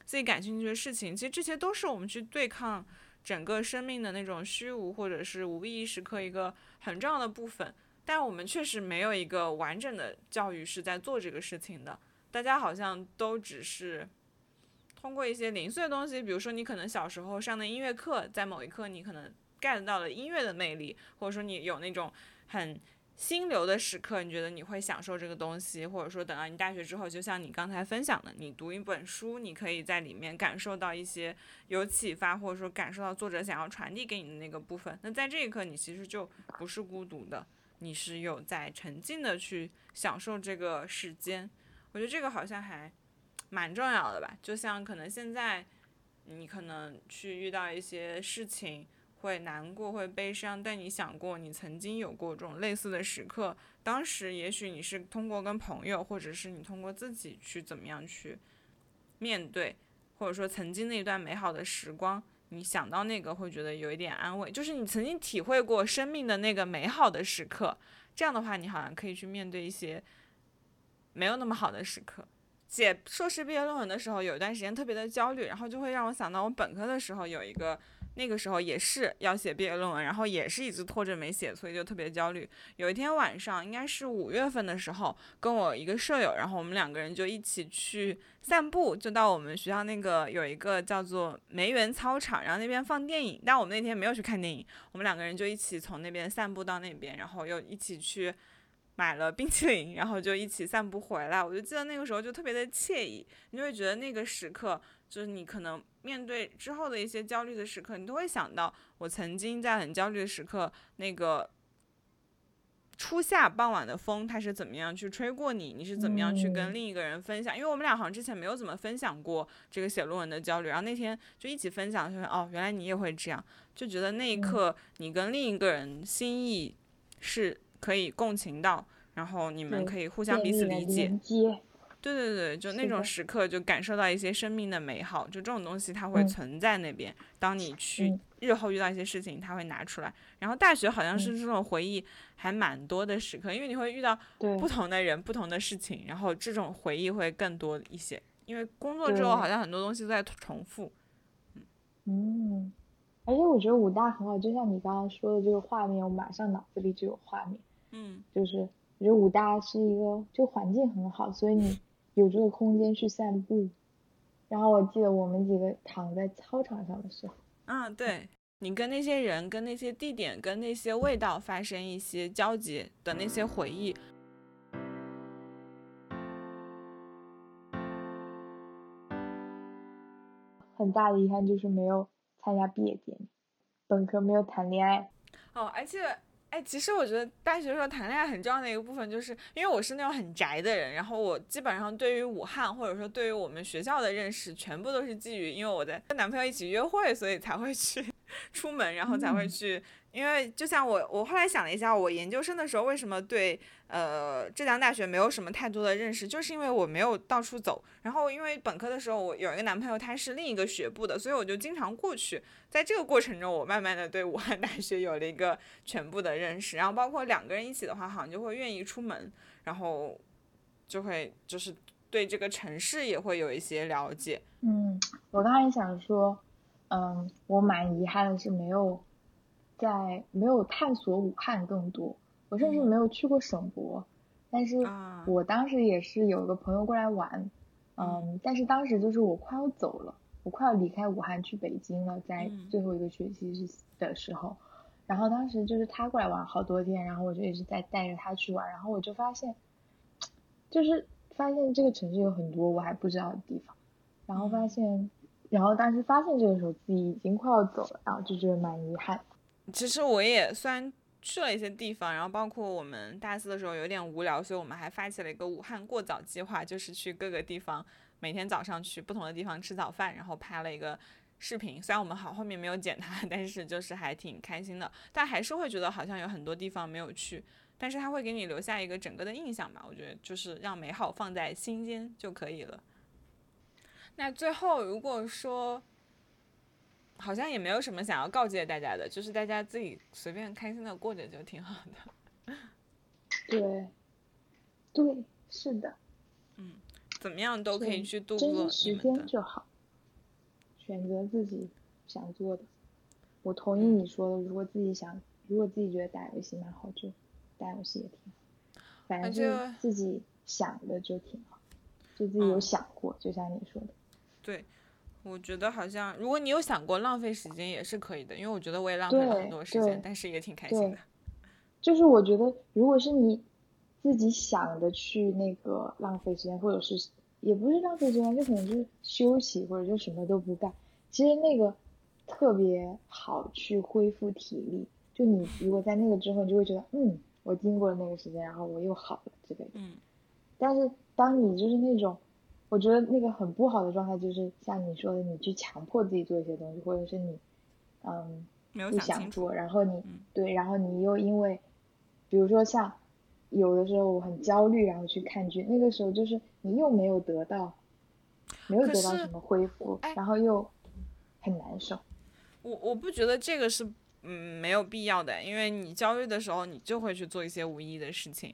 自己感兴趣的事情，其实这些都是我们去对抗。整个生命的那种虚无或者是无意义时刻，一个很重要的部分。但我们确实没有一个完整的教育是在做这个事情的。大家好像都只是通过一些零碎的东西，比如说你可能小时候上的音乐课，在某一刻你可能 get 到了音乐的魅力，或者说你有那种很。心流的时刻，你觉得你会享受这个东西，或者说等到你大学之后，就像你刚才分享的，你读一本书，你可以在里面感受到一些有启发，或者说感受到作者想要传递给你的那个部分。那在这一刻，你其实就不是孤独的，你是有在沉浸的去享受这个时间。我觉得这个好像还蛮重要的吧。就像可能现在你可能去遇到一些事情。会难过，会悲伤，但你想过，你曾经有过这种类似的时刻？当时也许你是通过跟朋友，或者是你通过自己去怎么样去面对，或者说曾经那一段美好的时光，你想到那个会觉得有一点安慰，就是你曾经体会过生命的那个美好的时刻。这样的话，你好像可以去面对一些没有那么好的时刻。写硕士毕业论文的时候，有一段时间特别的焦虑，然后就会让我想到我本科的时候有一个。那个时候也是要写毕业论文，然后也是一直拖着没写，所以就特别焦虑。有一天晚上，应该是五月份的时候，跟我一个舍友，然后我们两个人就一起去散步，就到我们学校那个有一个叫做梅园操场，然后那边放电影。但我们那天没有去看电影，我们两个人就一起从那边散步到那边，然后又一起去买了冰淇淋，然后就一起散步回来。我就记得那个时候就特别的惬意，你就会觉得那个时刻。就是你可能面对之后的一些焦虑的时刻，你都会想到我曾经在很焦虑的时刻，那个初夏傍晚的风，它是怎么样去吹过你？你是怎么样去跟另一个人分享？因为我们俩好像之前没有怎么分享过这个写论文的焦虑，然后那天就一起分享，就说哦，原来你也会这样，就觉得那一刻你跟另一个人心意是可以共情到，然后你们可以互相彼此理解。对对对，就那种时刻，就感受到一些生命的美好，就这种东西它会存在那边。当你去日后遇到一些事情，它会拿出来。然后大学好像是这种回忆还蛮多的时刻，因为你会遇到不同的人、不同的事情，然后这种回忆会更多一些。因为工作之后好像很多东西都在重复。嗯，而且我觉得武大很好，就像你刚刚说的这个画面，我马上脑子里就有画面。嗯，就是我觉得武大是一个就环境很好，所以你。有这个空间去散步，然后我记得我们几个躺在操场上的时候，嗯，对你跟那些人、跟那些地点、跟那些味道发生一些交集的那些回忆，很大的遗憾就是没有参加毕业典礼，本科没有谈恋爱。哦，而且。哎，其实我觉得大学时候谈恋爱很重要的一个部分，就是因为我是那种很宅的人，然后我基本上对于武汉或者说对于我们学校的认识，全部都是基于因为我在跟男朋友一起约会，所以才会去出门，然后才会去。因为就像我，我后来想了一下，我研究生的时候为什么对呃浙江大学没有什么太多的认识，就是因为我没有到处走。然后因为本科的时候我有一个男朋友，他是另一个学部的，所以我就经常过去。在这个过程中，我慢慢的对武汉大学有了一个全部的认识。然后包括两个人一起的话，好像就会愿意出门，然后就会就是对这个城市也会有一些了解。嗯，我刚才想说，嗯，我蛮遗憾的是没有。在没有探索武汉更多，我甚至没有去过省博，但是我当时也是有个朋友过来玩，嗯，但是当时就是我快要走了，我快要离开武汉去北京了，在最后一个学期是的时候，然后当时就是他过来玩好多天，然后我就一直在带着他去玩，然后我就发现，就是发现这个城市有很多我还不知道的地方，然后发现，然后当时发现这个时候自己已经快要走了，然后就觉得蛮遗憾。其实我也虽然去了一些地方，然后包括我们大四的时候有点无聊，所以我们还发起了一个武汉过早计划，就是去各个地方，每天早上去不同的地方吃早饭，然后拍了一个视频。虽然我们好后面没有剪它，(laughs) 但是就是还挺开心的。但还是会觉得好像有很多地方没有去，但是它会给你留下一个整个的印象吧。我觉得就是让美好放在心间就可以了。那最后如果说。好像也没有什么想要告诫大家的，就是大家自己随便开心的过着就挺好的。(laughs) 对，对，是的。嗯，怎么样都可以去度过时间就好，选择自己想做的。我同意你说的，如果自己想，如果自己觉得打游戏蛮好，就打游戏也挺好。反正就自己想的就挺好，就自己有想过，就像你说的。对。我觉得好像，如果你有想过浪费时间也是可以的，因为我觉得我也浪费了很多时间，但是也挺开心的。就是我觉得，如果是你自己想的去那个浪费时间，或者是也不是浪费时间，就可能就是休息，或者就什么都不干，其实那个特别好去恢复体力。就你如果在那个之后，你就会觉得，嗯，我经过了那个时间，然后我又好了之类的。嗯。但是当你就是那种。我觉得那个很不好的状态就是像你说的，你去强迫自己做一些东西，或者是你，嗯，不想做，然后你对，然后你又因为，比如说像有的时候我很焦虑，然后去看剧，那个时候就是你又没有得到，没有得到什么恢复，然后又很难受。我我不觉得这个是嗯没有必要的，因为你焦虑的时候，你就会去做一些无意义的事情。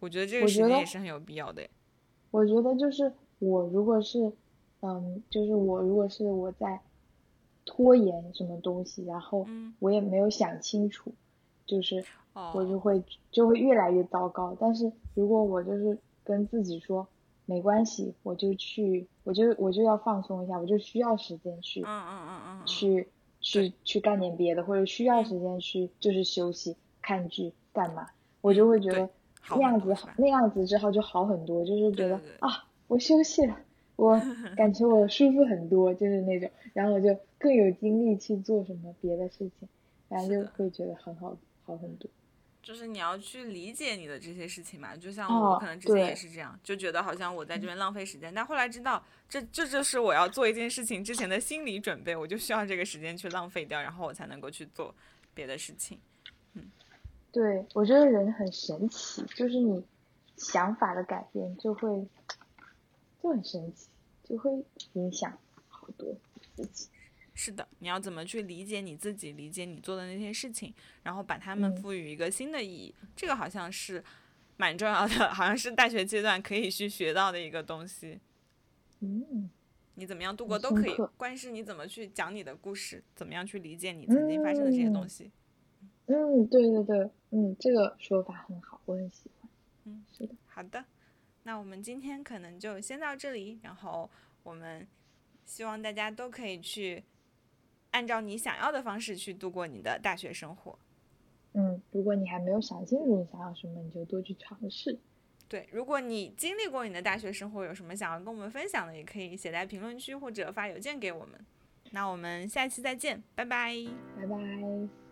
我觉得这个时间也是很有必要的。我觉得就是。我如果是，嗯，就是我如果是我在拖延什么东西，然后我也没有想清楚，就是我就会就会越来越糟糕。但是如果我就是跟自己说没关系，我就去，我就我就要放松一下，我就需要时间去，嗯嗯嗯嗯，去去去干点别的，或者需要时间去就是休息、看剧、干嘛，我就会觉得那样子那样子之后就好很多，就是觉得啊。我休息了，我 (laughs) 感觉我舒服很多，就是那种，然后我就更有精力去做什么别的事情，然后就会觉得很好，好很多。就是你要去理解你的这些事情嘛，就像我可能之前也是这样，就觉得好像我在这边浪费时间，但后来知道这这就是我要做一件事情之前的心理准备，我就需要这个时间去浪费掉，然后我才能够去做别的事情。嗯，对，我觉得人很神奇，就是你想法的改变就会。就很神奇，就会影响好多自己。是的，你要怎么去理解你自己，理解你做的那些事情，然后把它们赋予一个新的意义，这个好像是蛮重要的，(laughs) 好像是大学阶段可以去学到的一个东西。嗯，你怎么样度过都可以，关键是你怎么去讲你的故事，怎么样去理解你曾经发生的这些东西。嗯，对对对，嗯，这个说法很好，我很喜欢。嗯，是的。好的，那我们今天可能就先到这里，然后我们希望大家都可以去。按照你想要的方式去度过你的大学生活。嗯，如果你还没有想清楚你想要什么，你就多去尝试。对，如果你经历过你的大学生活，有什么想要跟我们分享的，也可以写在评论区或者发邮件给我们。那我们下期再见，拜拜，拜拜。